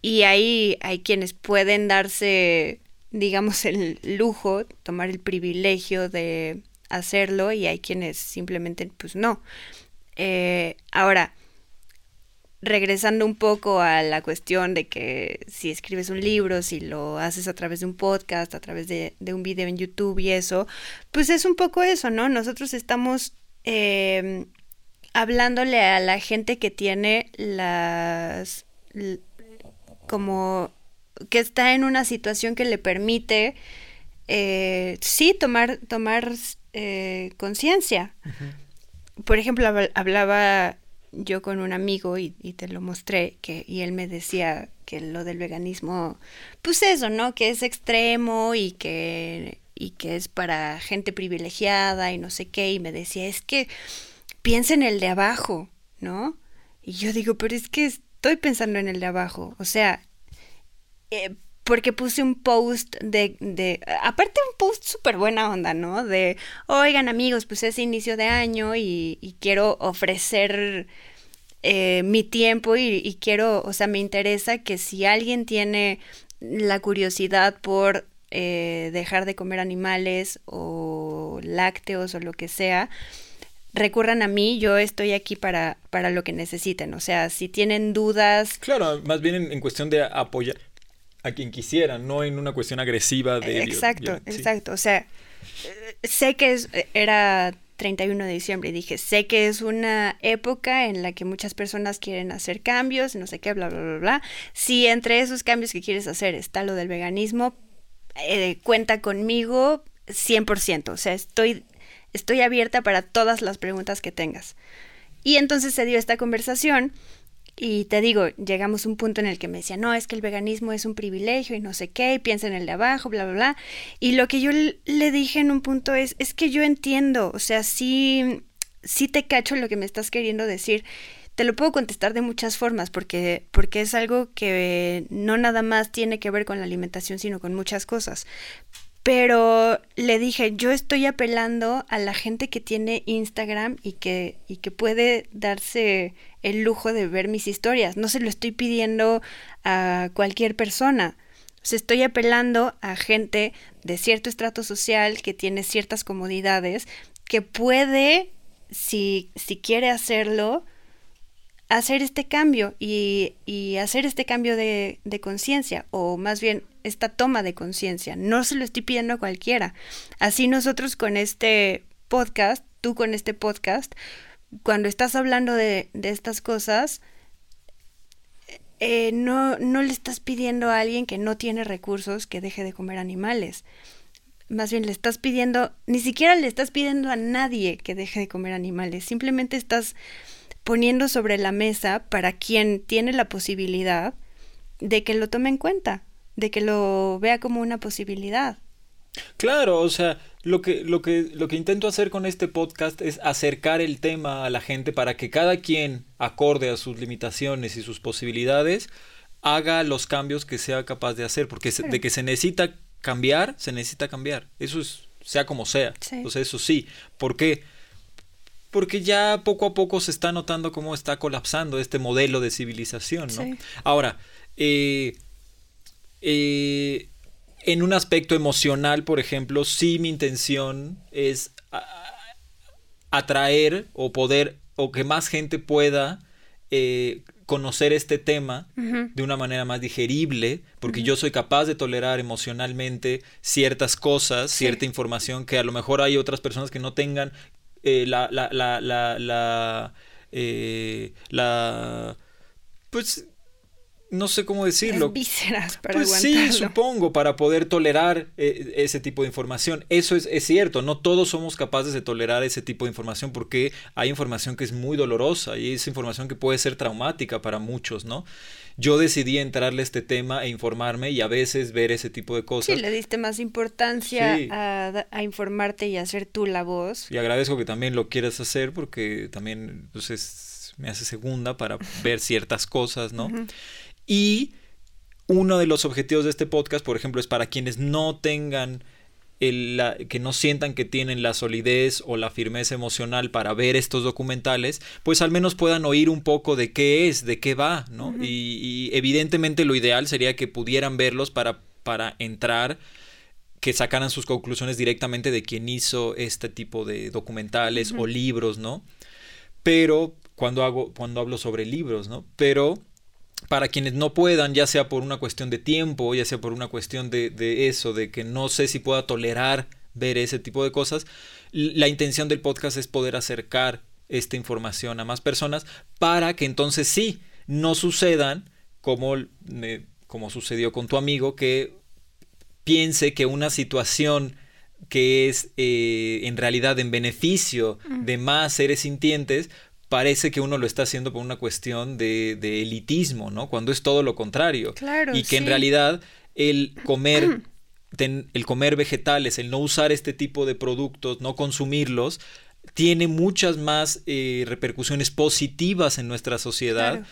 y hay, hay quienes pueden darse, digamos, el lujo, tomar el privilegio de hacerlo y hay quienes simplemente, pues no. Eh, ahora, regresando un poco a la cuestión de que si escribes un libro, si lo haces a través de un podcast, a través de, un video en YouTube y eso, pues es un poco eso, ¿no? Nosotros estamos em, hablándole a la gente que tiene las... como que está en una situación que le permite, eh, sí, tomar, tomar eh, conciencia por ejemplo, hablaba yo con un amigo y, te lo mostré, que, y él me decía que lo del veganismo, pues eso, ¿no? Que es extremo y que, y que es para gente privilegiada y no sé qué, y me decía, es que piensa en el de abajo, ¿no? Y yo digo, pero es que estoy pensando en el de abajo, o sea, eh, porque puse un post de, de aparte un post súper buena onda, ¿no? De, oigan amigos, pues es inicio de año y, quiero ofrecer eh, mi tiempo y, quiero, o sea, me interesa que si alguien tiene la curiosidad por eh, dejar de comer animales o lácteos o lo que sea, recurran a mí, yo estoy aquí para, para lo que necesiten. O sea, si tienen dudas. Claro, más bien en, cuestión de apoyar a quien quisiera, no en una cuestión agresiva de... Exacto, exacto. O sea, sé que es, era 31 de diciembre y dije, sé que es una época en la que muchas personas quieren hacer cambios, no sé qué, bla, bla, bla, bla. Si entre esos cambios que quieres hacer está lo del veganismo, eh, cuenta conmigo 100%. O sea, estoy estoy abierta para todas las preguntas que tengas. Y entonces se dio esta conversación y te digo, llegamos a un punto en el que me decía, no, es que el veganismo es un privilegio y no sé qué, y piensa en el de abajo, bla, bla, bla. Y lo que yo le dije en un punto es, es que yo entiendo, o sea, sí, sí te cacho lo que me estás queriendo decir. Te lo puedo contestar de muchas formas porque, porque es algo que no nada más tiene que ver con la alimentación, sino con muchas cosas. Pero le dije, yo estoy apelando a la gente que tiene Instagram y que, y que puede darse el lujo de ver mis historias. No se lo estoy pidiendo a cualquier persona. O estoy apelando a gente de cierto estrato social que tiene ciertas comodidades, que puede, si, si quiere hacerlo, hacer este cambio y, hacer este cambio de, conciencia, o más bien esta toma de conciencia. No se lo estoy pidiendo a cualquiera. Así nosotros con este podcast, tú con este podcast, cuando estás hablando de, de estas cosas, eh, no, no le estás pidiendo a alguien que no tiene recursos que deje de comer animales. Más bien le estás pidiendo, ni siquiera le estás pidiendo a nadie que deje de comer animales. Simplemente estás poniendo sobre la mesa para quien tiene la posibilidad de que lo tome en cuenta de que lo vea como una posibilidad. Claro, o sea, lo que, lo que, lo que intento hacer con este podcast es acercar el tema a la gente para que cada quien, acorde a sus limitaciones y sus posibilidades, haga los cambios que sea capaz de hacer, porque de que se necesita cambiar, se necesita cambiar. Eso es, sea como sea. O sea, eso sí. ¿Por qué? Porque ya poco a poco se está notando cómo está colapsando este modelo de civilización, ¿no? Ahora, eh, eh, en un aspecto emocional, por ejemplo, sí mi intención es atraer o poder o que más gente pueda eh, conocer este tema de una manera más digerible, porque yo soy capaz de tolerar emocionalmente ciertas cosas, cierta información que a lo mejor hay otras personas que no tengan eh, la, la, la, la, la, la, pues no sé cómo decirlo. vísceras para pues sí, supongo, para poder tolerar eh, ese tipo de información. Eso es, es, cierto, no todos somos capaces de tolerar ese tipo de información porque hay información que es muy dolorosa y es información que puede ser traumática para muchos, ¿no? Yo decidí entrarle a este tema e informarme y a veces ver ese tipo de cosas. Sí, le diste más importancia a, a, informarte y hacer tú la voz. Y agradezco que también lo quieras hacer porque también pues, me hace segunda para ver ciertas cosas, ¿no? Y uno de los objetivos de este podcast, por ejemplo, es para quienes no tengan el, que no sientan que tienen la solidez o la firmeza emocional para ver estos documentales, pues al menos puedan oír un poco de qué es, de qué va, ¿no? y, evidentemente lo ideal sería que pudieran verlos para, para entrar que sacaran sus conclusiones directamente de quien hizo este tipo de documentales o libros, ¿no? Pero cuando hago, cuando hablo sobre libros, ¿no? Pero para quienes no puedan, ya sea por una cuestión de tiempo, ya sea por una cuestión de, eso, de que no sé si pueda tolerar ver ese tipo de cosas, la intención del podcast es poder acercar esta información a más personas para que entonces sí, no sucedan como, como sucedió con tu amigo, que piense que una situación que es eh, en realidad en beneficio de más seres sintientes, parece que uno lo está haciendo por una cuestión de, elitismo, ¿no? Cuando es todo lo contrario. Claro, y que en realidad el comer, el comer vegetales, el no usar este tipo de productos, no consumirlos, tiene muchas más eh, repercusiones positivas en nuestra sociedad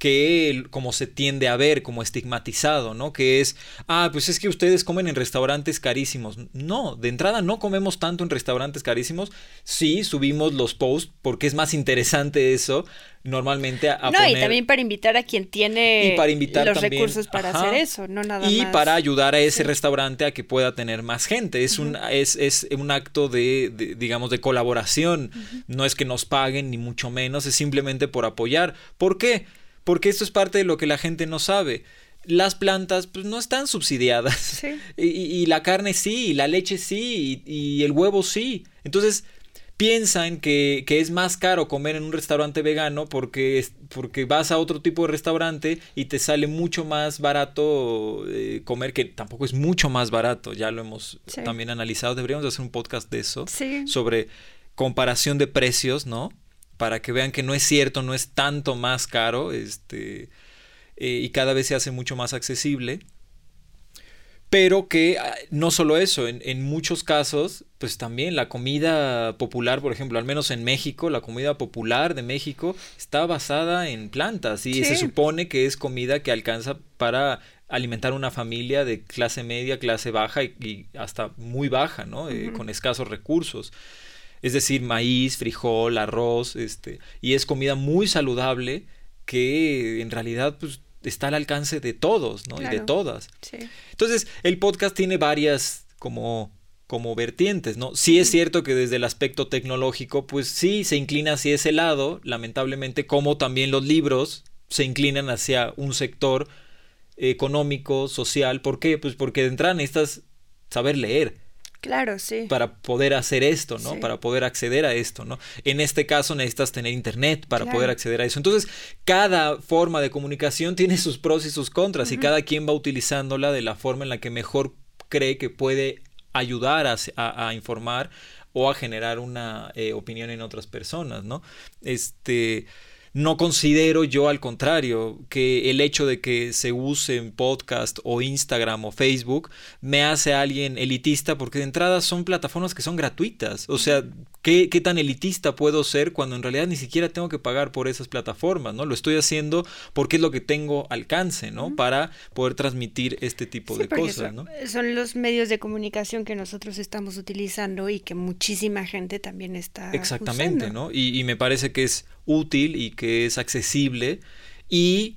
que como se tiende a ver, como estigmatizado, ¿no? Que es, ah, pues es que ustedes comen en restaurantes carísimos. No, de entrada no comemos tanto en restaurantes carísimos. Sí, subimos los posts porque es más interesante eso normalmente a, no, y también para invitar a quien tiene los recursos para hacer eso, no nada y para ayudar a ese restaurante a que pueda tener más gente. Es, un, es, es un acto de, digamos, de colaboración. No es que nos paguen, ni mucho menos, es simplemente por apoyar. ¿Por qué? Porque esto es parte de lo que la gente no sabe. Las plantas pues, no están subsidiadas. Y, la carne sí, y la leche sí, y, el huevo sí. Entonces, piensan que, que, es más caro comer en un restaurante vegano porque, porque vas a otro tipo de restaurante y te sale mucho más barato eh, comer, que tampoco es mucho más barato, ya lo hemos también analizado, deberíamos hacer un podcast de eso, sobre comparación de precios, ¿no? Para que vean que no es cierto, no es tanto más caro, este, eh, y cada vez se hace mucho más accesible. Pero que ah, no solo eso, en, muchos casos, pues también la comida popular, por ejemplo, al menos en México, la comida popular de México está basada en plantas y se supone que es comida que alcanza para alimentar una familia de clase media, clase baja y, hasta muy baja, ¿no? Eh, con escasos recursos es decir, maíz, frijol, arroz, este, y es comida muy saludable que en realidad pues, está al alcance de todos, ¿no? Y de todas. Entonces, el podcast tiene varias como como vertientes, ¿no? Sí es cierto que desde el aspecto tecnológico, pues sí se inclina hacia ese lado, lamentablemente, como también los libros se inclinan hacia un sector económico, social. ¿Por qué? Pues porque de entrada necesitas saber leer. Claro, sí. Para poder hacer esto, ¿no? Para poder acceder a esto, ¿no? En este caso necesitas tener internet para poder acceder a eso. Entonces, cada forma de comunicación tiene sus pros y sus contras y cada quien va utilizándola de la forma en la que mejor cree que puede ayudar a, informar o a generar una eh, opinión en otras personas, ¿no? Este no considero yo al contrario que el hecho de que se use en podcast o Instagram o Facebook me hace a alguien elitista porque de entrada son plataformas que son gratuitas. O sea, ¿qué, tan elitista puedo ser cuando en realidad ni siquiera tengo que pagar por esas plataformas? ¿no? Lo estoy haciendo porque es lo que tengo alcance, ¿no? Para poder transmitir este tipo de cosas, ¿no? Son los medios de comunicación que nosotros estamos utilizando y que muchísima gente también está Exactamente, ¿no? y me parece que es útil y que es accesible y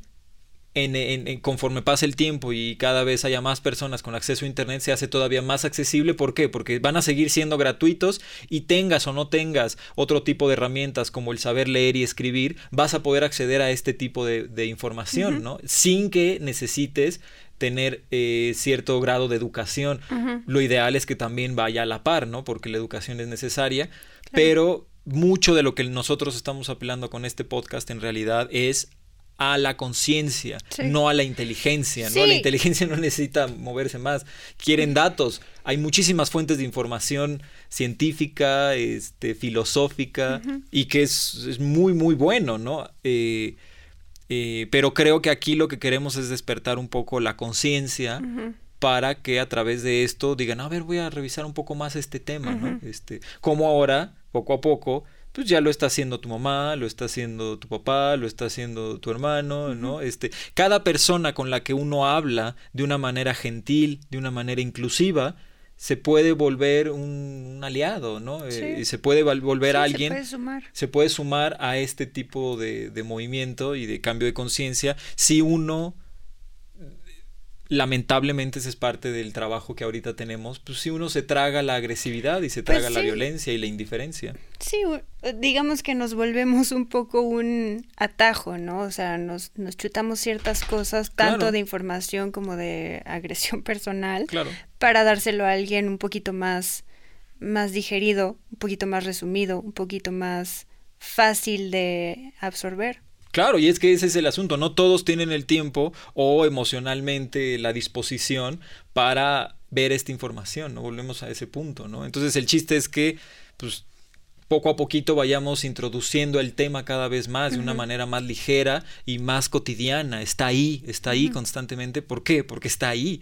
en, conforme pasa el tiempo y cada vez haya más personas con acceso a Internet, se hace todavía más accesible. ¿Por qué? Porque van a seguir siendo gratuitos y tengas o no tengas otro tipo de herramientas como el saber leer y escribir, vas a poder acceder a este tipo de, información, ¿no? Sin que necesites tener eh, cierto grado de educación. Lo ideal es que también vaya a la par, ¿no? Porque la educación es necesaria, pero mucho de lo que nosotros estamos apelando con este podcast en realidad es a la conciencia, no a la inteligencia, ¿no? La inteligencia no necesita moverse más, quieren datos. Hay muchísimas fuentes de información científica, este, filosófica, y que es, muy, muy bueno, ¿no? Eh, eh, pero creo que aquí lo que queremos es despertar un poco la conciencia para que a través de esto digan, a ver, voy a revisar un poco más este tema, ¿no? Este, como ahora poco a poco, pues ya lo está haciendo tu mamá, lo está haciendo tu papá, lo está haciendo tu hermano, ¿no? Este, cada persona con la que uno habla de una manera gentil, de una manera inclusiva, se puede volver un, aliado, ¿no? Eh, y se puede volver a alguien. Se puede sumar. Se puede sumar a este tipo de, de movimiento y de cambio de conciencia si uno lamentablemente ese es parte del trabajo que ahorita tenemos, pues si uno se traga la agresividad y se pues traga la violencia y la indiferencia. Sí, digamos que nos volvemos un poco un atajo, ¿no? O sea, nos, nos chutamos ciertas cosas, tanto de información como de agresión personal, claro. para dárselo a alguien un poquito más, más digerido, un poquito más resumido, un poquito más fácil de absorber. Claro, y es que ese es el asunto, no todos tienen el tiempo o emocionalmente la disposición para ver esta información, ¿no? Volvemos a ese punto, ¿no? Entonces el chiste es que, pues, poco a poquito vayamos introduciendo el tema cada vez más de una manera más ligera y más cotidiana. Está ahí, está ahí constantemente. ¿Por qué? Porque está ahí.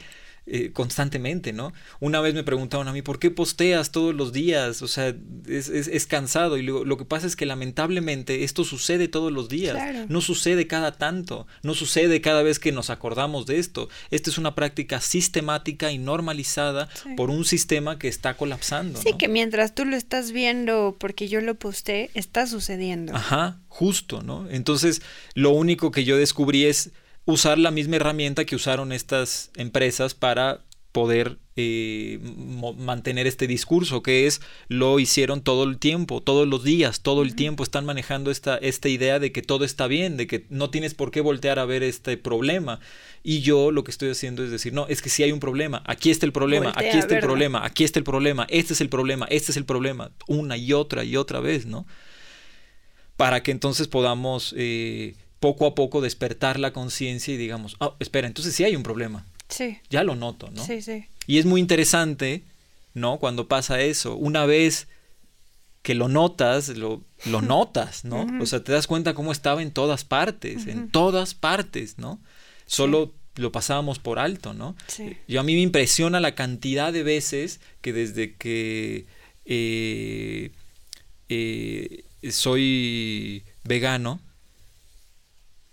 Eh, constantemente, ¿no? Una vez me preguntaron a mí, ¿por qué posteas todos los días? O sea, es, cansado. Y lo, lo, que pasa es que lamentablemente esto sucede todos los días. No sucede cada tanto. No sucede cada vez que nos acordamos de esto. Esta es una práctica sistemática y normalizada por un sistema que está colapsando. Sí, que mientras tú lo estás viendo porque yo lo posté, está sucediendo. Ajá, justo, ¿no? Entonces, lo único que yo descubrí es usar la misma herramienta que usaron estas empresas para poder eh, mantener este discurso, que es lo hicieron todo el tiempo, todos los días, todo el tiempo están manejando esta, esta idea de que todo está bien, de que no tienes por qué voltear a ver este problema. Y yo lo que estoy haciendo es decir, no, es que si hay un problema, aquí está el problema, aquí está el problema, aquí está el problema, este es el problema, este es el problema, una y otra y otra vez, ¿no? Para que entonces podamos... Eh, poco a poco despertar la conciencia y digamos, oh, espera, entonces sí hay un problema. Sí. Ya lo noto, ¿no? Sí, sí. Y es muy interesante, ¿no? Cuando pasa eso. Una vez que lo notas, lo, lo notas, ¿no? O sea, te das cuenta cómo estaba en todas partes, en todas partes, ¿no? Solo lo pasábamos por alto, ¿no? Sí. Yo a mí me impresiona la cantidad de veces que desde que eh, eh, soy vegano,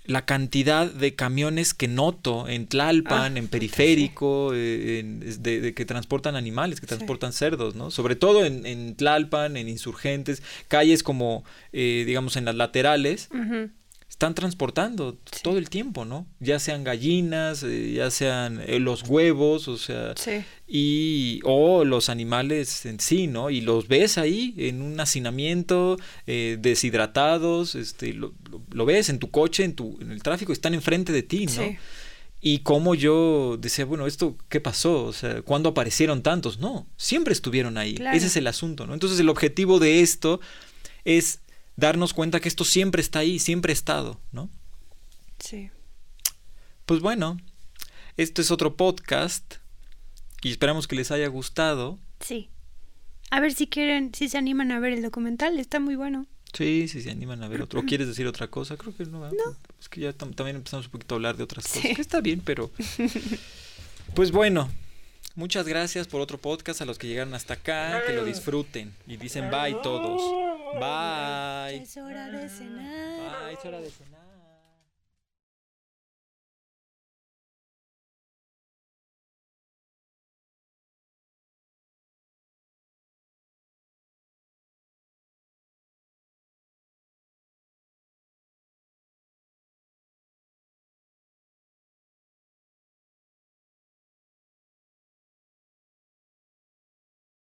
la cantidad de camiones que noto en Tlalpan, ah, en Periférico, eh, de, que transportan animales, que transportan cerdos, ¿no? Sobre todo en, Tlalpan, en Insurgentes, calles como, eh, digamos, en las laterales, están transportando todo el tiempo, ¿no? Ya sean gallinas, eh, ya sean eh, los huevos, o sea, y o los animales en sí, ¿no? Y los ves ahí en un hacinamiento, eh, deshidratados, este, lo, ves en tu coche, en tu, en el tráfico, están enfrente de ti, ¿no? Y como yo decía, bueno, esto, ¿qué pasó? O sea, ¿cuándo aparecieron tantos? No, siempre estuvieron ahí. Ese es el asunto, ¿no? Entonces el objetivo de esto es darnos cuenta que esto siempre está ahí, siempre ha estado, ¿no? Sí. Pues bueno, esto es otro podcast y esperamos que les haya gustado. Sí. A ver si quieren, si se animan a ver el documental, está muy bueno. Sí, si se animan a ver otro. ¿O quieres decir otra cosa? Creo que no. no. Es que ya también empezamos un poquito a hablar de otras cosas. Que está bien, pero... pues bueno, muchas gracias por otro podcast a los que llegaron hasta acá. Que lo disfruten. Y dicen bye todos. Bye. Es hora de cenar. Bye, es hora de cenar.